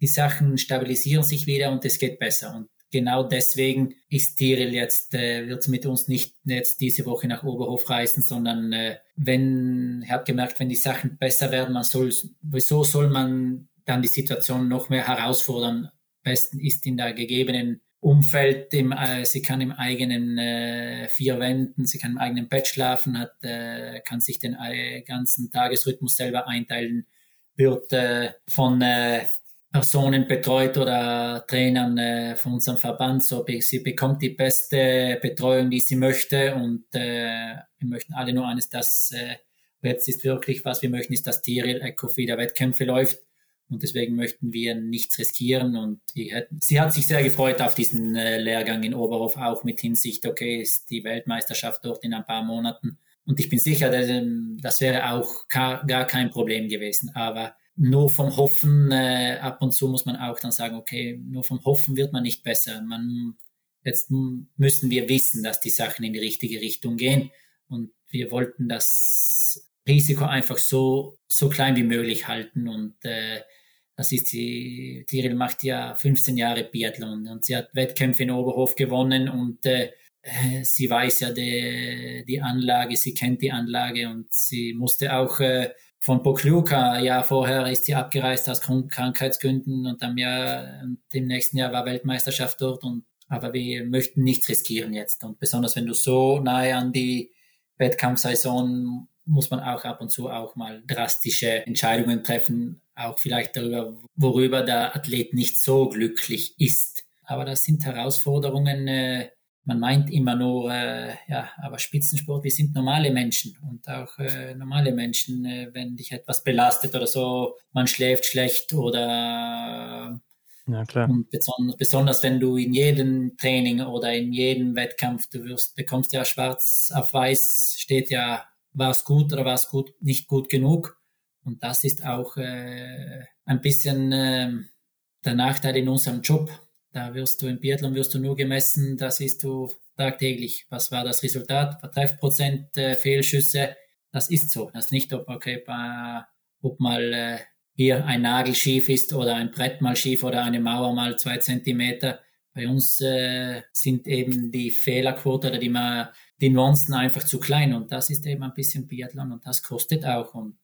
die Sachen stabilisieren sich wieder und es geht besser. Und genau deswegen ist Tiril jetzt, äh, wird mit uns nicht jetzt diese Woche nach Oberhof reisen, sondern äh, wenn, ich habe gemerkt, wenn die Sachen besser werden, man soll, wieso soll man dann die Situation noch mehr herausfordern? Besten ist in der gegebenen Umfeld, im, äh, sie kann im eigenen äh, vier Wänden, sie kann im eigenen Bett schlafen, hat, äh, kann sich den äh, ganzen Tagesrhythmus selber einteilen, wird äh, von äh, Personen betreut oder Trainern äh, von unserem Verband. So, sie bekommt die beste Betreuung, die sie möchte. Und äh, wir möchten alle nur eines, dass äh, jetzt ist wirklich, was wir möchten, ist, dass Tiril Eckhoff wieder Wettkämpfe läuft. Und deswegen möchten wir nichts riskieren. Und hätten, sie hat sich sehr gefreut auf diesen äh, Lehrgang in Oberhof, auch mit Hinsicht, okay, ist die Weltmeisterschaft dort in ein paar Monaten. Und ich bin sicher, dass, das wäre auch gar kein Problem gewesen. Aber nur vom Hoffen, äh, ab und zu muss man auch dann sagen, okay, nur vom Hoffen wird man nicht besser. Man, jetzt müssen wir wissen, dass die Sachen in die richtige Richtung gehen. Und wir wollten das Risiko einfach so, so klein wie möglich halten. Und äh, das ist die, Tiril macht ja 15 Jahre Biathlon und sie hat Wettkämpfe in Oberhof gewonnen und äh, sie weiß ja die, die Anlage, sie kennt die Anlage und sie musste auch äh, von Pokljuka, ja, vorher ist sie abgereist aus Krankheitsgründen und dann Jahr, im nächsten Jahr war Weltmeisterschaft dort und aber wir möchten nichts riskieren jetzt. Und besonders wenn du so nahe an die Wettkampfsaison muss man auch ab und zu auch mal drastische Entscheidungen treffen, auch vielleicht darüber, worüber der Athlet nicht so glücklich ist. Aber das sind Herausforderungen, äh, man meint immer nur, äh, ja, aber Spitzensport, wir sind normale Menschen und auch äh, normale Menschen, äh, wenn dich etwas belastet oder so, man schläft schlecht oder ja, klar. Und besonders, besonders wenn du in jedem Training oder in jedem Wettkampf, du wirst, bekommst ja schwarz auf weiß, steht ja, war es gut oder war es gut, nicht gut genug. Und das ist auch äh, ein bisschen äh, der Nachteil in unserem Job da wirst du im Biathlon wirst du nur gemessen, da siehst du tagtäglich, was war das Resultat, Treffprozent, äh, Fehlschüsse. Das ist so. Das ist nicht, ob, okay, ob mal äh, hier ein Nagel schief ist oder ein Brett mal schief oder eine Mauer mal zwei Zentimeter. Bei uns äh, sind eben die Fehlerquote oder die, die Nuancen einfach zu klein und das ist eben ein bisschen Biathlon und das kostet auch und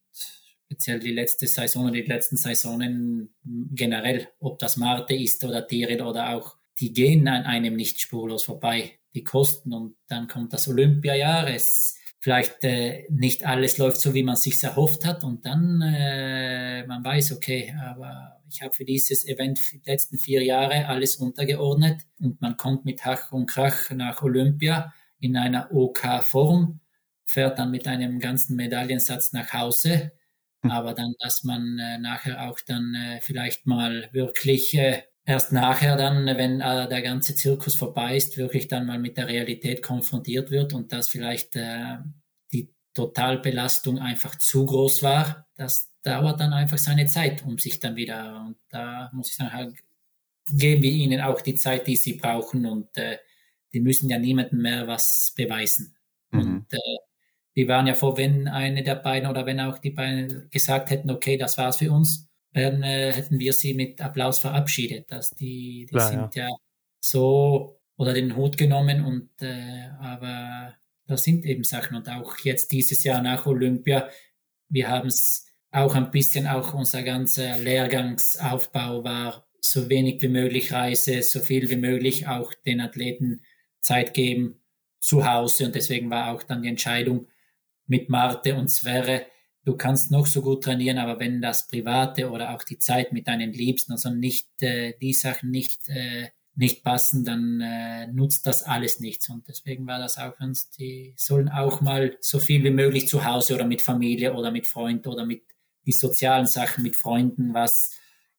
speziell die letzte Saison oder die letzten Saisonen generell, ob das Marte ist oder Tirol oder auch, die gehen an einem nicht spurlos vorbei, die Kosten und dann kommt das Olympiajahr, es vielleicht äh, nicht alles läuft so, wie man sich erhofft hat und dann äh, man weiß, okay, aber ich habe für dieses Event die letzten vier Jahre alles untergeordnet und man kommt mit Hach und Krach nach Olympia in einer OK-Form, fährt dann mit einem ganzen Medaillensatz nach Hause. aber dann, dass man äh, nachher auch dann äh, vielleicht mal wirklich äh, erst nachher dann, wenn äh, der ganze Zirkus vorbei ist, wirklich dann mal mit der Realität konfrontiert wird und dass vielleicht äh, die Totalbelastung einfach zu groß war. Das dauert dann einfach seine Zeit, um sich dann wieder, und da muss ich sagen, halt, geben wir ihnen auch die Zeit, die sie brauchen und äh, die müssen ja niemandem mehr was beweisen. Mhm. Und äh, die waren ja vor, wenn eine der beiden oder wenn auch die beiden gesagt hätten, okay, das war's für uns, dann äh, hätten wir sie mit Applaus verabschiedet. Dass die, die Klar, sind ja. ja. so oder den Hut genommen und äh, aber das sind eben Sachen und auch jetzt dieses Jahr nach Olympia, wir haben es auch ein bisschen, auch unser ganzer Lehrgangsaufbau war so wenig wie möglich Reise, so viel wie möglich auch den Athleten Zeit geben zu Hause und deswegen war auch dann die Entscheidung mit Marte und Sverre, du kannst noch so gut trainieren, aber wenn das Private oder auch die Zeit mit deinen Liebsten, also nicht äh, die Sachen nicht äh, nicht passen, dann äh, nutzt das alles nichts. Und deswegen war das auch uns, die sollen auch mal so viel wie möglich zu Hause oder mit Familie oder mit Freunden oder mit die sozialen Sachen mit Freunden, was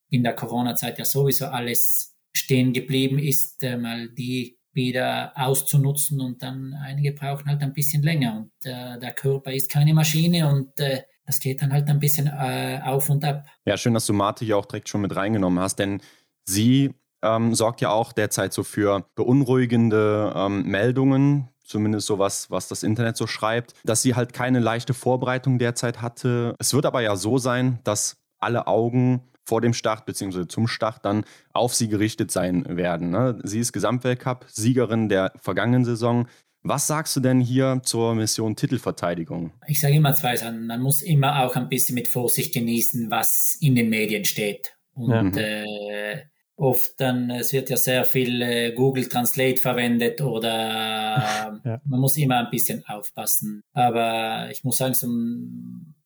in der Corona-Zeit ja sowieso alles stehen geblieben ist, äh, mal die wieder auszunutzen und dann einige brauchen halt ein bisschen länger und äh, der Körper ist keine Maschine und äh, das geht dann halt ein bisschen äh, auf und ab.
Ja, schön, dass du Marte hier auch direkt schon mit reingenommen hast, denn sie ähm, sorgt ja auch derzeit so für beunruhigende ähm, Meldungen, zumindest so was, was das Internet so schreibt, dass sie halt keine leichte Vorbereitung derzeit hatte. Es wird aber ja so sein, dass alle Augen vor dem Start bzw. zum Start dann auf sie gerichtet sein werden. Ne? Sie ist Gesamtweltcup-Siegerin der vergangenen Saison. Was sagst du denn hier zur Mission Titelverteidigung?
Ich sage immer zwei Sachen. Man muss immer auch ein bisschen mit Vorsicht genießen, was in den Medien steht. Und ja. äh, oft dann, es wird ja sehr viel äh, Google Translate verwendet oder ja. man muss immer ein bisschen aufpassen. Aber ich muss sagen, so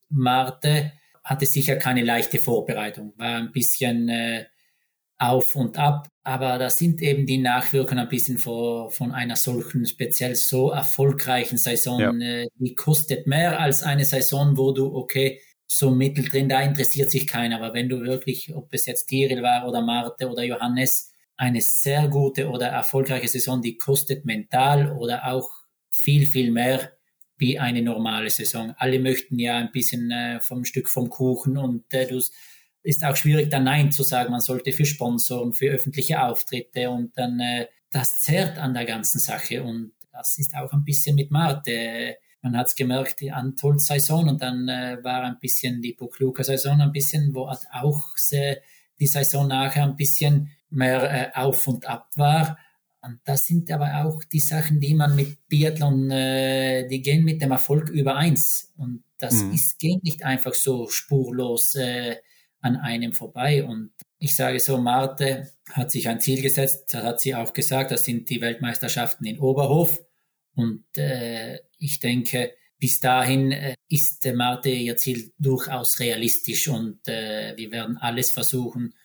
Marte hatte sicher keine leichte Vorbereitung, war ein bisschen äh, auf und ab, aber da sind eben die Nachwirkungen ein bisschen von, von einer solchen speziell so erfolgreichen Saison, ja. äh, die kostet mehr als eine Saison, wo du, okay, so mitteldrin, da interessiert sich keiner. Aber wenn du wirklich, ob es jetzt Tiril war oder Marte oder Johannes, eine sehr gute oder erfolgreiche Saison, die kostet mental oder auch viel, viel mehr wie eine normale Saison. Alle möchten ja ein bisschen äh, vom Stück vom Kuchen und äh, du ist auch schwierig, da Nein zu sagen. Man sollte für Sponsoren, für öffentliche Auftritte und dann äh, das zerrt an der ganzen Sache und das ist auch ein bisschen mit Marte man hat es gemerkt, die Antol-Saison und dann äh, war ein bisschen die Bukluka-Saison ein bisschen, wo auch sehr, die Saison nachher ein bisschen mehr äh, auf und ab war. Und das sind aber auch die Sachen, die man mit Biathlon, äh, die gehen mit dem Erfolg übereins. Und das mhm. ist, geht nicht einfach so spurlos äh, an einem vorbei. Und ich sage so, Marte hat sich ein Ziel gesetzt, das hat sie auch gesagt, das sind die Weltmeisterschaften in Oberhof. Und äh, ich denke, bis dahin äh, ist äh, Marte ihr Ziel durchaus realistisch und äh, wir werden alles versuchen,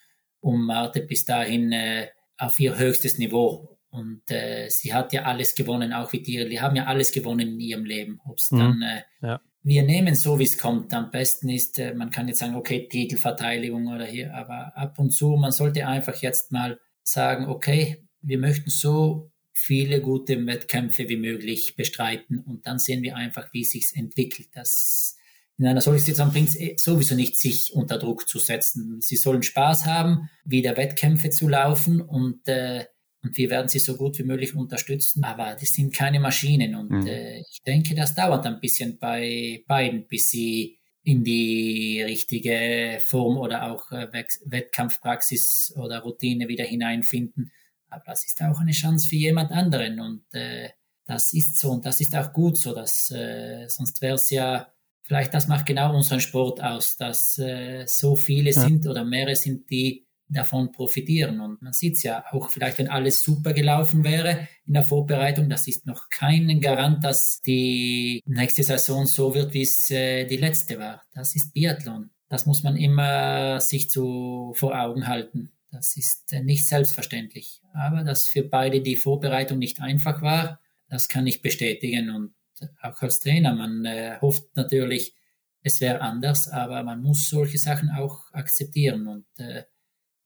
um Marte bis dahin äh, auf ihr höchstes Niveau. Und äh, sie hat ja alles gewonnen, auch wie dir. Die haben ja alles gewonnen in ihrem Leben. Ob's mhm. dann, äh, ja. Wir nehmen so, wie es kommt. Am besten ist, äh, man kann jetzt sagen, okay, Titelverteidigung oder hier, aber ab und zu, man sollte einfach jetzt mal sagen, okay, wir möchten so viele gute Wettkämpfe wie möglich bestreiten und dann sehen wir einfach, wie sich entwickelt. Das in einer solchen Situation bringt es sowieso nicht, sich unter Druck zu setzen. Sie sollen Spaß haben, wieder Wettkämpfe zu laufen und, äh, und wir werden sie so gut wie möglich unterstützen. Aber das sind keine Maschinen und mhm. äh, ich denke, das dauert ein bisschen bei beiden, bis sie in die richtige Form oder auch äh, Wettkampfpraxis oder Routine wieder hineinfinden. aber das ist auch eine Chance für jemand anderen und äh, das ist so und das ist auch gut so, dass äh, sonst wäre es ja vielleicht das macht genau unseren Sport aus, dass äh, so viele ja. sind oder mehrere sind, die davon profitieren. Und man sieht es ja auch vielleicht, wenn alles super gelaufen wäre in der Vorbereitung, das ist noch kein Garant, dass die nächste Saison so wird, wie es äh, die letzte war. Das ist Biathlon. Das muss man immer sich zu, vor Augen halten. Das ist äh, nicht selbstverständlich. Aber dass für beide die Vorbereitung nicht einfach war, das kann ich bestätigen. Und auch als Trainer, man äh, hofft natürlich, es wäre anders, aber man muss solche Sachen auch akzeptieren. Und äh,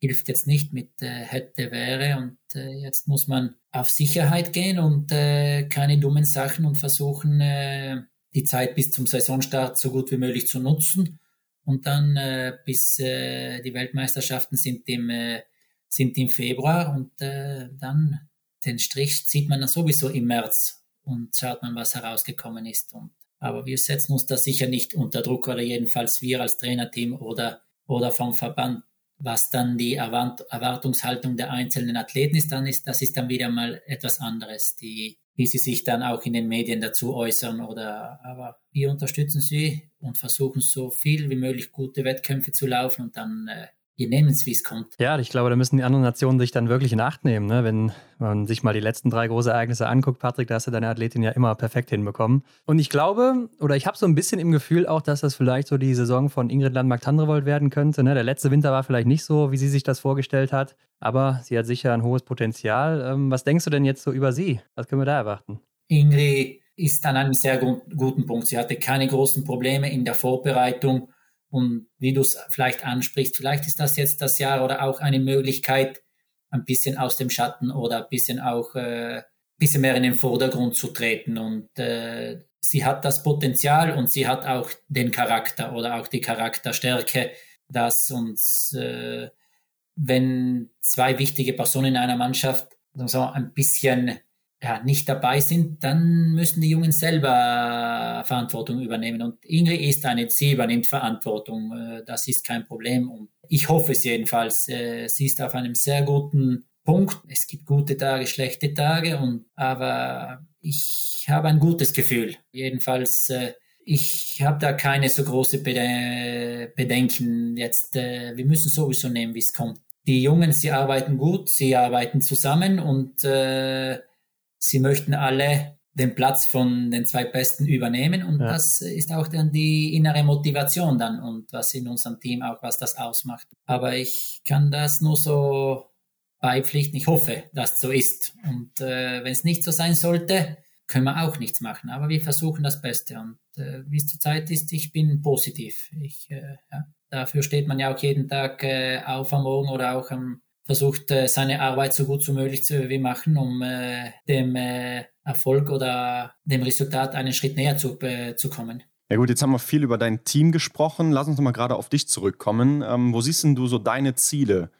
hilft jetzt nicht mit äh, hätte, wäre. Und äh, jetzt muss man auf Sicherheit gehen und äh, keine dummen Sachen und versuchen, äh, die Zeit bis zum Saisonstart so gut wie möglich zu nutzen. Und dann äh, bis äh, die Weltmeisterschaften sind im, äh, sind im Februar. Und äh, dann den Strich zieht man dann sowieso im März und schaut man, was herausgekommen ist. Und, aber wir setzen uns da sicher nicht unter Druck oder jedenfalls wir als Trainerteam oder, oder vom Verband was dann die Erwartungshaltung der einzelnen Athleten ist, dann ist, das ist dann wieder mal etwas anderes, die, wie sie sich dann auch in den Medien dazu äußern oder, aber wir unterstützen sie und versuchen so viel wie möglich gute Wettkämpfe zu laufen und dann äh, wir nehmen es, wie es kommt.
Ja, ich glaube, da müssen die anderen Nationen sich dann wirklich in Acht nehmen. Ne? Wenn man sich mal die letzten drei große Ereignisse anguckt, Patrick, da hast du deine Athletin ja immer perfekt hinbekommen. Und ich glaube, oder ich habe so ein bisschen im Gefühl auch, dass das vielleicht so die Saison von Ingrid Landmark-Tandrevold werden könnte. Ne? Der letzte Winter war vielleicht nicht so, wie sie sich das vorgestellt hat, aber sie hat sicher ein hohes Potenzial. Ähm, was denkst du denn jetzt so über sie? Was können wir da erwarten?
Ingrid ist an einem sehr guten Punkt. Sie hatte keine großen Probleme in der Vorbereitung und wie du es vielleicht ansprichst, vielleicht ist das jetzt das Jahr oder auch eine Möglichkeit, ein bisschen aus dem Schatten oder ein bisschen auch äh, bisschen mehr in den Vordergrund zu treten. Und äh, sie hat das Potenzial und sie hat auch den Charakter oder auch die Charakterstärke, dass uns, äh, wenn zwei wichtige Personen in einer Mannschaft so ein bisschen ja, nicht dabei sind, dann müssen die Jungen selber Verantwortung übernehmen. Und Ingrid ist eine, sie übernimmt Verantwortung. Äh, das ist kein Problem. Und ich hoffe es jedenfalls. Äh, sie ist auf einem sehr guten Punkt. Es gibt gute Tage, schlechte Tage, und, aber ich habe ein gutes Gefühl. Jedenfalls, äh, ich habe da keine so große Bedenken jetzt. Wir müssen sowieso nehmen, wie es kommt. Die Jungen, sie arbeiten gut, sie arbeiten zusammen und äh, sie möchten alle den Platz von den zwei Besten übernehmen und ja. das ist auch dann die innere Motivation dann und was in unserem Team auch, was das ausmacht. Aber ich kann das nur so beipflichten. Ich hoffe, dass so ist. Und äh, wenn es nicht so sein sollte, können wir auch nichts machen. Aber wir versuchen das Beste. Und äh, wie es zurzeit ist, ich bin positiv. Ich, äh, ja, dafür steht man ja auch jeden Tag äh, auf am Morgen oder auch am versucht, äh, seine Arbeit so gut wie möglich zu wie machen, um äh, dem äh, Erfolg oder dem Resultat einen Schritt näher zu, äh, zu kommen.
Ja gut, jetzt haben wir viel über dein Team gesprochen. Lass uns noch mal gerade auf dich zurückkommen. Ähm, wo siehst denn du so deine Ziele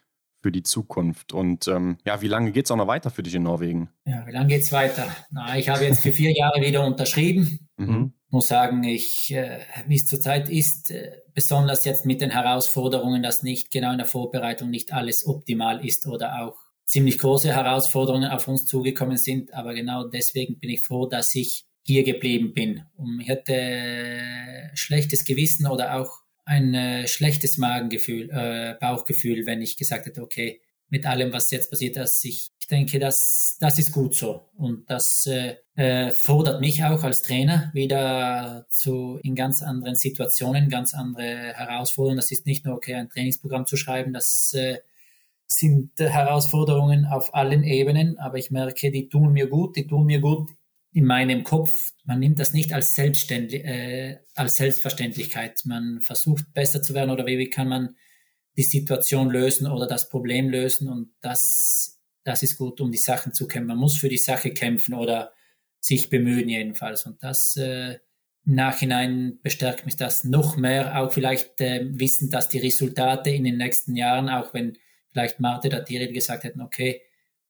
für die Zukunft? Und ähm, ja, wie lange geht es auch noch weiter für dich in Norwegen?
Ja, wie lange geht es weiter? Na, ich habe jetzt für vier Jahre wieder unterschrieben. Mhm. Muss sagen, ich, äh, wie es zurzeit ist, äh, besonders jetzt mit den Herausforderungen, dass nicht genau in der Vorbereitung nicht alles optimal ist oder auch ziemlich große Herausforderungen auf uns zugekommen sind. Aber genau deswegen bin ich froh, dass ich hier geblieben bin. Und ich hatte schlechtes Gewissen oder auch ein äh, schlechtes Magengefühl, äh, Bauchgefühl, wenn ich gesagt hätte, okay, mit allem, was jetzt passiert, dass ich, ich denke, das, das ist gut so. Und das äh, äh, fordert mich auch als Trainer wieder zu in ganz anderen Situationen, ganz andere Herausforderungen. Das ist nicht nur okay, ein Trainingsprogramm zu schreiben, das äh, sind Herausforderungen auf allen Ebenen, aber ich merke, die tun mir gut, die tun mir gut in meinem Kopf. Man nimmt das nicht als, Selbstständlich, äh, als Selbstverständlichkeit. Man versucht besser zu werden oder wie, wie kann man die Situation lösen oder das Problem lösen und das, das ist gut, um die Sachen zu kämpfen. Man muss für die Sache kämpfen oder sich bemühen jedenfalls. Und das äh, im Nachhinein bestärkt mich das noch mehr, auch vielleicht äh, wissen, dass die Resultate in den nächsten Jahren, auch wenn vielleicht Marte oder Tiril gesagt hätten, okay,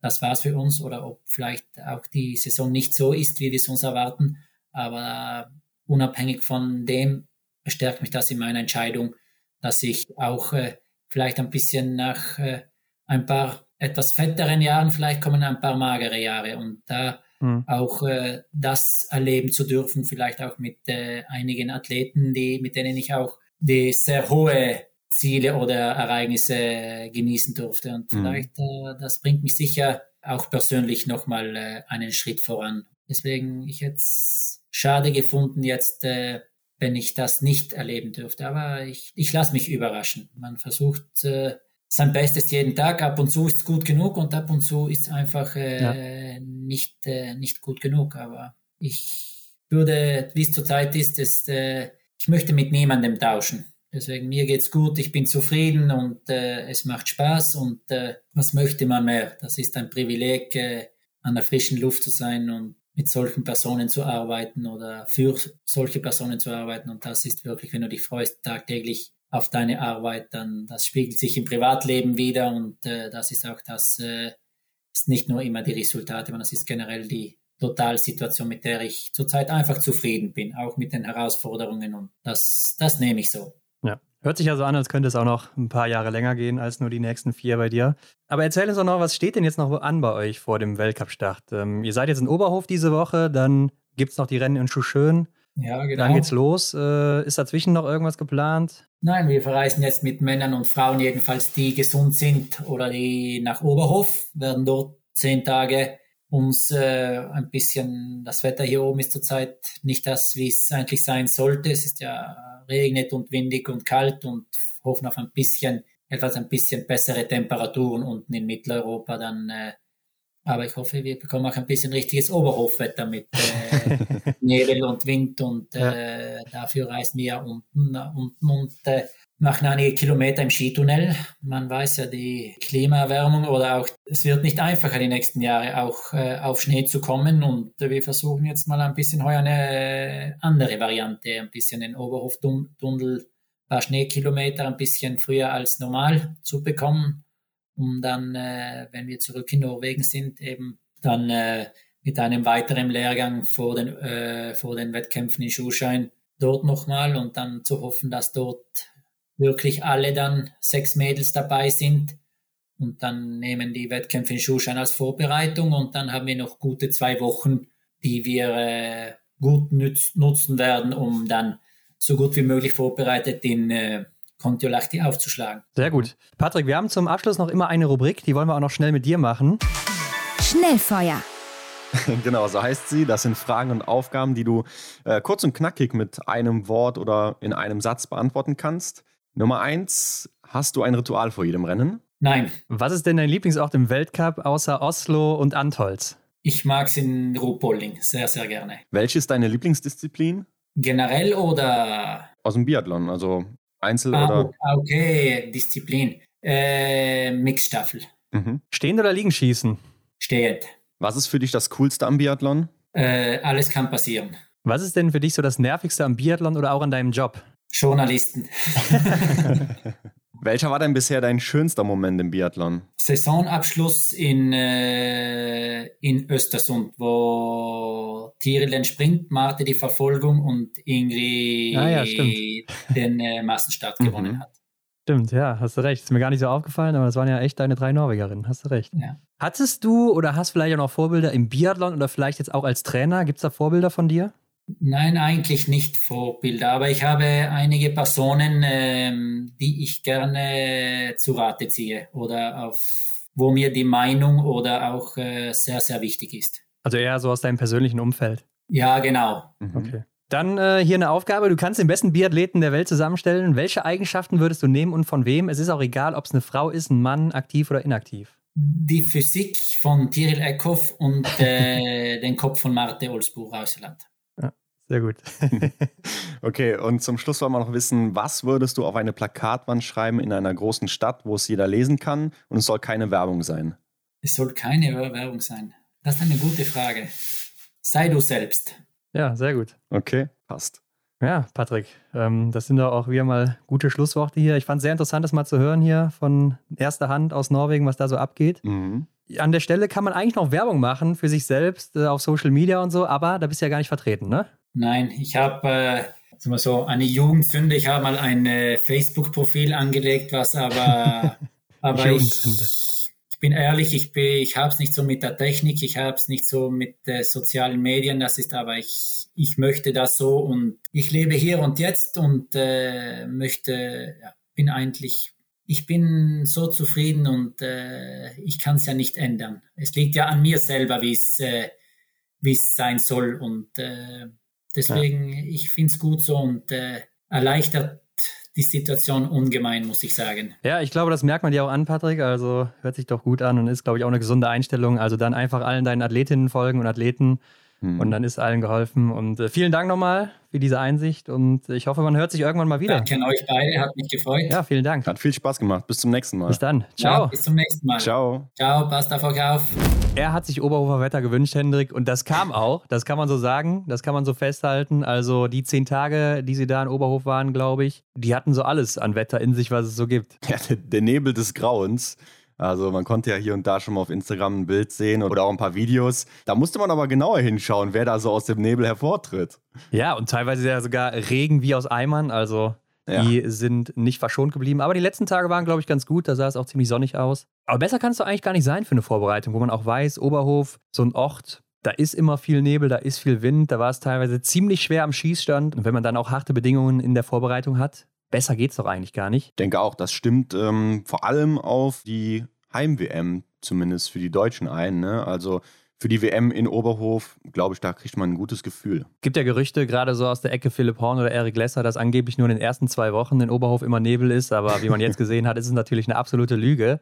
das war's für uns. Oder ob vielleicht auch die Saison nicht so ist, wie wir es uns erwarten, aber unabhängig von dem bestärkt mich das in meiner Entscheidung, dass ich auch äh, vielleicht ein bisschen nach äh, ein paar etwas fetteren Jahren vielleicht kommen ein paar magere Jahre. Und da mhm. auch äh, das erleben zu dürfen, vielleicht auch mit äh, einigen Athleten, die, mit denen ich auch die sehr hohe Ziele oder Ereignisse genießen durfte. Und mhm. vielleicht, äh, das bringt mich sicher auch persönlich nochmal äh, einen Schritt voran. Deswegen, ich hätte es schade gefunden, jetzt, äh, wenn ich das nicht erleben dürfte. Aber ich, ich lasse mich überraschen. Man versucht äh, sein Bestes jeden Tag. Ab und zu ist es gut genug und ab und zu ist es einfach äh, ja. nicht, äh, nicht gut genug. Aber ich würde, wie es zurzeit ist, ist äh, ich möchte mit niemandem tauschen. Deswegen mir geht's gut, ich bin zufrieden und äh, es macht Spaß und äh, was möchte man mehr? Das ist ein Privileg, äh, an der frischen Luft zu sein und mit solchen Personen zu arbeiten oder für solche Personen zu arbeiten und das ist wirklich, wenn du dich freust tagtäglich auf deine Arbeit, dann das spiegelt sich im Privatleben wieder und äh, das ist auch das äh, ist nicht nur immer die Resultate, sondern das ist generell die Totalsituation, mit der ich zurzeit einfach zufrieden bin, auch mit den Herausforderungen und das, das nehme ich so.
Ja, hört sich also an, als könnte es auch noch ein paar Jahre länger gehen als nur die nächsten vier bei dir. Aber erzähl uns doch noch, was steht denn jetzt noch an bei euch vor dem Weltcup-Start? Ähm, ihr seid jetzt in Oberhof diese Woche, dann gibt es noch die Rennen in Schuschön. Ja, genau. Dann geht's los. Äh, ist dazwischen noch irgendwas geplant?
Nein, wir verreisen jetzt mit Männern und Frauen, jedenfalls die gesund sind oder die nach Oberhof, werden dort zehn Tage uns äh, ein bisschen, das Wetter hier oben ist zurzeit nicht das, wie es eigentlich sein sollte. Es ist ja regnet und windig und kalt und hoffen auf ein bisschen, etwas ein bisschen bessere Temperaturen unten in Mitteleuropa dann. Äh, aber ich hoffe, wir bekommen auch ein bisschen richtiges Oberhofwetter mit äh, Nebel und Wind und äh, ja. dafür reisen wir unten, unten und äh, machen einige Kilometer im Skitunnel. Man weiß ja, die Klimaerwärmung oder auch, es wird nicht einfacher die nächsten Jahre auch äh, auf Schnee zu kommen und äh, wir versuchen jetzt mal ein bisschen heuer eine andere Variante, ein bisschen den Oberhoftunnel, ein paar Schneekilometer ein bisschen früher als normal zu bekommen, um dann, äh, wenn wir zurück in Norwegen sind, eben dann äh, mit einem weiteren Lehrgang vor den, äh, vor den Wettkämpfen in Schuhschein dort nochmal und dann zu hoffen, dass dort wirklich alle dann sechs Mädels dabei sind. Und dann nehmen die Wettkämpfe in Schuhschein als Vorbereitung und dann haben wir noch gute zwei Wochen, die wir äh, gut nutzen werden, um dann so gut wie möglich vorbereitet in äh, Kontiolahti aufzuschlagen.
Sehr gut. Patrick, wir haben zum Abschluss noch immer eine Rubrik, die wollen wir auch noch schnell mit dir machen.
Schnellfeuer.
genau, so heißt sie. Das sind Fragen und Aufgaben, die du äh, kurz und knackig mit einem Wort oder in einem Satz beantworten kannst. Nummer eins, hast du ein Ritual vor jedem Rennen?
Nein.
Was ist denn dein Lieblingsort im Weltcup außer Oslo und Antholz?
Ich mag es in Ruhpolding sehr, sehr gerne.
Welche ist deine Lieblingsdisziplin?
Generell oder?
Aus dem Biathlon, also Einzel ah, oder?
Okay, Disziplin. Äh, Mixstaffel.
Mhm. Stehen oder liegen schießen?
Stehend.
Was ist für dich das Coolste am Biathlon?
Äh, alles kann passieren.
Was ist denn für dich so das Nervigste am Biathlon oder auch an deinem Job?
Journalisten.
Welcher war denn bisher dein schönster Moment im Biathlon?
Saisonabschluss in, äh, in Östersund, wo Tiril den Sprint, Marte die Verfolgung und Ingrid ah, ja, den äh, Massenstart mhm. gewonnen hat.
Stimmt, ja, hast du recht. Ist mir gar nicht so aufgefallen, aber das waren ja echt deine drei Norwegerinnen. Hast du recht. Ja. Hattest du oder hast vielleicht auch noch Vorbilder im Biathlon oder vielleicht jetzt auch als Trainer? Gibt es da Vorbilder von dir?
Nein, eigentlich nicht Vorbilder, aber ich habe einige Personen, ähm, die ich gerne zu Rate ziehe oder auf, wo mir die Meinung oder auch äh, sehr, sehr wichtig ist.
Also eher so aus deinem persönlichen Umfeld.
Ja, genau.
Mhm. Okay. Dann äh, hier eine Aufgabe. Du kannst den besten Biathleten der Welt zusammenstellen. Welche Eigenschaften würdest du nehmen und von wem? Es ist auch egal, ob es eine Frau ist, ein Mann, aktiv oder inaktiv.
Die Physik von Tiril Eckhoff und äh, den Kopf von Marte Olsbuch aus Land.
Sehr gut.
okay, und zum Schluss wollen wir noch wissen, was würdest du auf eine Plakatwand schreiben in einer großen Stadt, wo es jeder lesen kann und es soll keine Werbung sein?
Es soll keine Werbung sein. Das ist eine gute Frage. Sei du selbst.
Ja, sehr gut.
Okay, passt.
Ja, Patrick, ähm, das sind doch auch wieder mal gute Schlussworte hier. Ich fand es sehr interessant, das mal zu hören hier von erster Hand aus Norwegen, was da so abgeht. Mhm. An der Stelle kann man eigentlich noch Werbung machen für sich selbst äh, auf Social Media und so, aber da bist du ja gar nicht vertreten, ne?
Nein, ich habe äh, so eine Jugendsünde. Ich habe mal ein äh, Facebook-Profil angelegt, was aber, aber ich, ich bin ehrlich, ich, bin, ich habe es nicht so mit der Technik, ich habe es nicht so mit äh, sozialen Medien, das ist aber ich, ich möchte das so und ich lebe hier und jetzt und äh, möchte, ja, bin eigentlich, ich bin so zufrieden und äh, ich kann es ja nicht ändern. Es liegt ja an mir selber, wie es äh, wie es sein soll und äh, deswegen, ja. ich finde es gut so und äh, erleichtert die Situation ungemein, muss ich sagen.
Ja, ich glaube, das merkt man dir auch an, Patrick. Also hört sich doch gut an und ist, glaube ich, auch eine gesunde Einstellung. Also dann einfach allen deinen Athletinnen folgen und Athleten hm. Und dann ist allen geholfen. Und äh, vielen Dank nochmal für diese Einsicht und ich hoffe, man hört sich irgendwann mal wieder.
Danke an euch beide, hat mich gefreut.
Ja, vielen Dank.
Hat viel Spaß gemacht. Bis zum nächsten Mal.
Bis dann. Ciao. Ja,
bis zum nächsten Mal.
Ciao.
Ciao, passt auf euch auf.
Er hat sich Oberhofer Wetter gewünscht, Hendrik, und das kam auch. Das kann man so sagen. Das kann man so festhalten. Also die zehn Tage, die sie da in Oberhof waren, glaube ich, die hatten so alles an Wetter in sich, was es so gibt.
Ja, der, der Nebel des Grauens. Also man konnte ja hier und da schon mal auf Instagram ein Bild sehen oder auch ein paar Videos. Da musste man aber genauer hinschauen, wer da so aus dem Nebel hervortritt.
Ja, und teilweise ja sogar Regen wie aus Eimern. Also die ja. sind nicht verschont geblieben. Aber die letzten Tage waren, glaube ich, ganz gut. Da sah es auch ziemlich sonnig aus. Aber besser kann es doch eigentlich gar nicht sein für eine Vorbereitung, wo man auch weiß, Oberhof, so ein Ort, da ist immer viel Nebel, da ist viel Wind, da war es teilweise ziemlich schwer am Schießstand. Und wenn man dann auch harte Bedingungen in der Vorbereitung hat, Besser geht es doch eigentlich gar nicht. Ich
denke auch, das stimmt ähm, vor allem auf die Heim-WM zumindest für die Deutschen ein. Ne? Also für die WM in Oberhof, glaube ich, da kriegt man ein gutes Gefühl.
Gibt ja Gerüchte, gerade so aus der Ecke Philipp Horn oder Eric Lesser, dass angeblich nur in den ersten zwei Wochen in Oberhof immer Nebel ist. Aber wie man jetzt gesehen hat, ist es natürlich eine absolute Lüge.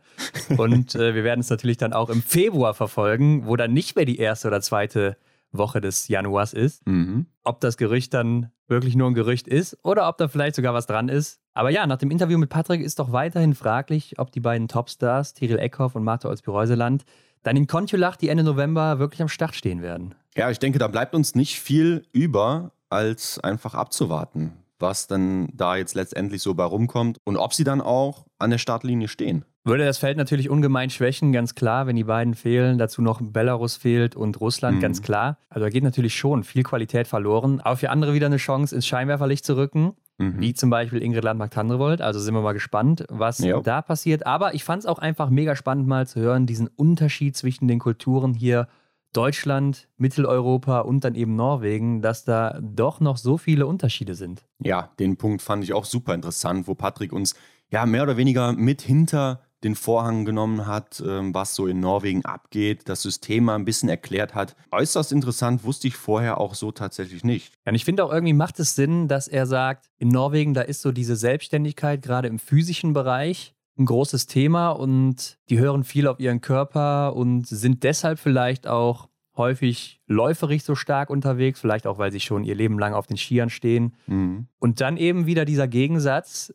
Und äh, wir werden es natürlich dann auch im Februar verfolgen, wo dann nicht mehr die erste oder zweite Woche des Januars ist. Mhm. Ob das Gerücht dann wirklich nur ein Gerücht ist oder ob da vielleicht sogar was dran ist. Aber ja, nach dem Interview mit Patrick ist doch weiterhin fraglich, ob die beiden Topstars, Tyrell Eckhoff und Marta Olsby-Reuseland, dann in Kontiolach, die Ende November wirklich am Start stehen werden.
Ja, ich denke, da bleibt uns nicht viel über, als einfach abzuwarten, was dann da jetzt letztendlich so bei rumkommt und ob sie dann auch an der Startlinie stehen.
Würde das Feld natürlich ungemein schwächen, ganz klar, wenn die beiden fehlen. Dazu noch Belarus fehlt und Russland, mhm. ganz klar. Also da geht natürlich schon viel Qualität verloren. Aber für andere wieder eine Chance, ins Scheinwerferlicht zu rücken. Mhm. Wie zum Beispiel Ingrid Landmark-Tandrevold. Also sind wir mal gespannt, was jo. da passiert. Aber ich fand es auch einfach mega spannend, mal zu hören, diesen Unterschied zwischen den Kulturen hier Deutschland, Mitteleuropa und dann eben Norwegen, dass da doch noch so viele Unterschiede sind.
Ja, den Punkt fand ich auch super interessant, wo Patrick uns ja mehr oder weniger mit hinter den Vorhang genommen hat, ähm, was so in Norwegen abgeht, das System mal ein bisschen erklärt hat. Äußerst interessant, wusste ich vorher auch so tatsächlich nicht.
Ja, und ich finde auch irgendwie macht es Sinn, dass er sagt, in Norwegen, da ist so diese Selbstständigkeit gerade im physischen Bereich ein großes Thema und die hören viel auf ihren Körper und sind deshalb vielleicht auch häufig läuferig so stark unterwegs, vielleicht auch, weil sie schon ihr Leben lang auf den Skiern stehen. Mhm. Und dann eben wieder dieser Gegensatz,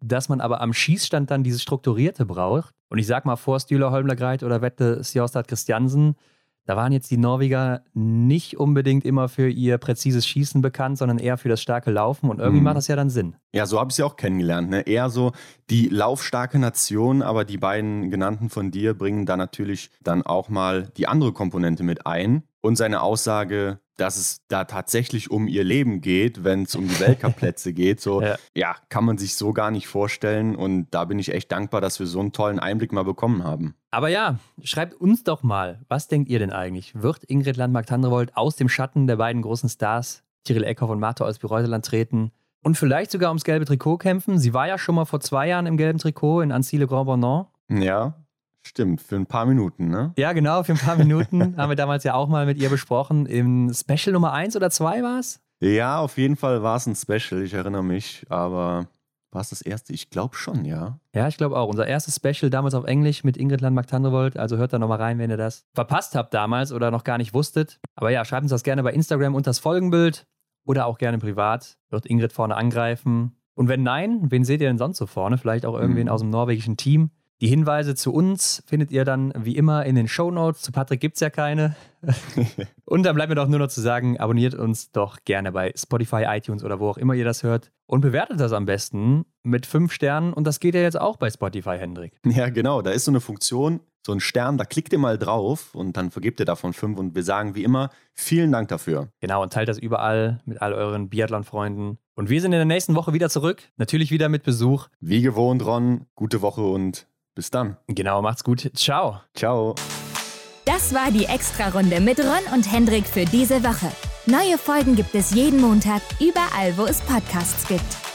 dass man aber am Schießstand dann dieses Strukturierte braucht. Und ich sag mal, vor Stühler Holmlergreit oder Wette Sjostad Christiansen, da waren jetzt die Norweger nicht unbedingt immer für ihr präzises Schießen bekannt, sondern eher für das starke Laufen. Und irgendwie mhm. macht das ja dann Sinn.
Ja, so habe ich sie auch kennengelernt. Ne? Eher so die laufstarke Nation, aber die beiden genannten von dir bringen da natürlich dann auch mal die andere Komponente mit ein. Und seine Aussage, dass es da tatsächlich um ihr Leben geht, wenn es um die Weltcup-Plätze geht. So, ja. ja. kann man sich so gar nicht vorstellen. Und da bin ich echt dankbar, dass wir so einen tollen Einblick mal bekommen haben.
Aber ja, schreibt uns doch mal, was denkt ihr denn eigentlich? Wird Ingrid Landmark-Tandrevold aus dem Schatten der beiden großen Stars, Tyrell Eckhoff und Marta aus Reuseland treten und vielleicht sogar ums gelbe Trikot kämpfen? Sie war ja schon mal vor zwei Jahren im gelben Trikot in Annecy le Grand Bonan.
Ja, Stimmt, für ein paar Minuten, ne?
Ja, genau, für ein paar Minuten haben wir damals ja auch mal mit ihr besprochen. Im Special Nummer 1 oder 2 war es?
Ja, auf jeden Fall war es ein Special, ich erinnere mich, aber war es das erste? Ich glaube schon, ja.
Ja, ich glaube auch. Unser erstes Special damals auf Englisch mit Ingrid Landmark-Tandrevold. Also hört da nochmal rein, wenn ihr das verpasst habt damals oder noch gar nicht wusstet. Aber ja, schreibt uns das gerne bei Instagram unter das Folgenbild oder auch gerne privat. Wird Ingrid vorne angreifen. Und wenn nein, wen seht ihr denn sonst so vorne? Vielleicht auch irgendwen mhm. aus dem norwegischen Team. Die Hinweise zu uns findet ihr dann wie immer in den Show Notes. Zu Patrick gibt es ja keine. und dann bleibt mir doch nur noch zu sagen, abonniert uns doch gerne bei Spotify, iTunes oder wo auch immer ihr das hört. Und bewertet das am besten mit fünf Sternen. Und das geht ja jetzt auch bei Spotify, Hendrik.
Ja, genau. Da ist so eine Funktion, so ein Stern, da klickt ihr mal drauf und dann vergebt ihr davon fünf. Und wir sagen wie immer, vielen Dank dafür.
Genau, und teilt das überall mit all euren Biathlon-Freunden. Und wir sind in der nächsten Woche wieder zurück. Natürlich wieder mit Besuch.
Wie gewohnt, Ron. Gute Woche und Bis dann.
Genau, macht's gut. Ciao.
Ciao.
Das war die Extra-Runde mit Ron und Hendrik für diese Woche. Neue Folgen gibt es jeden Montag, überall, wo es Podcasts gibt.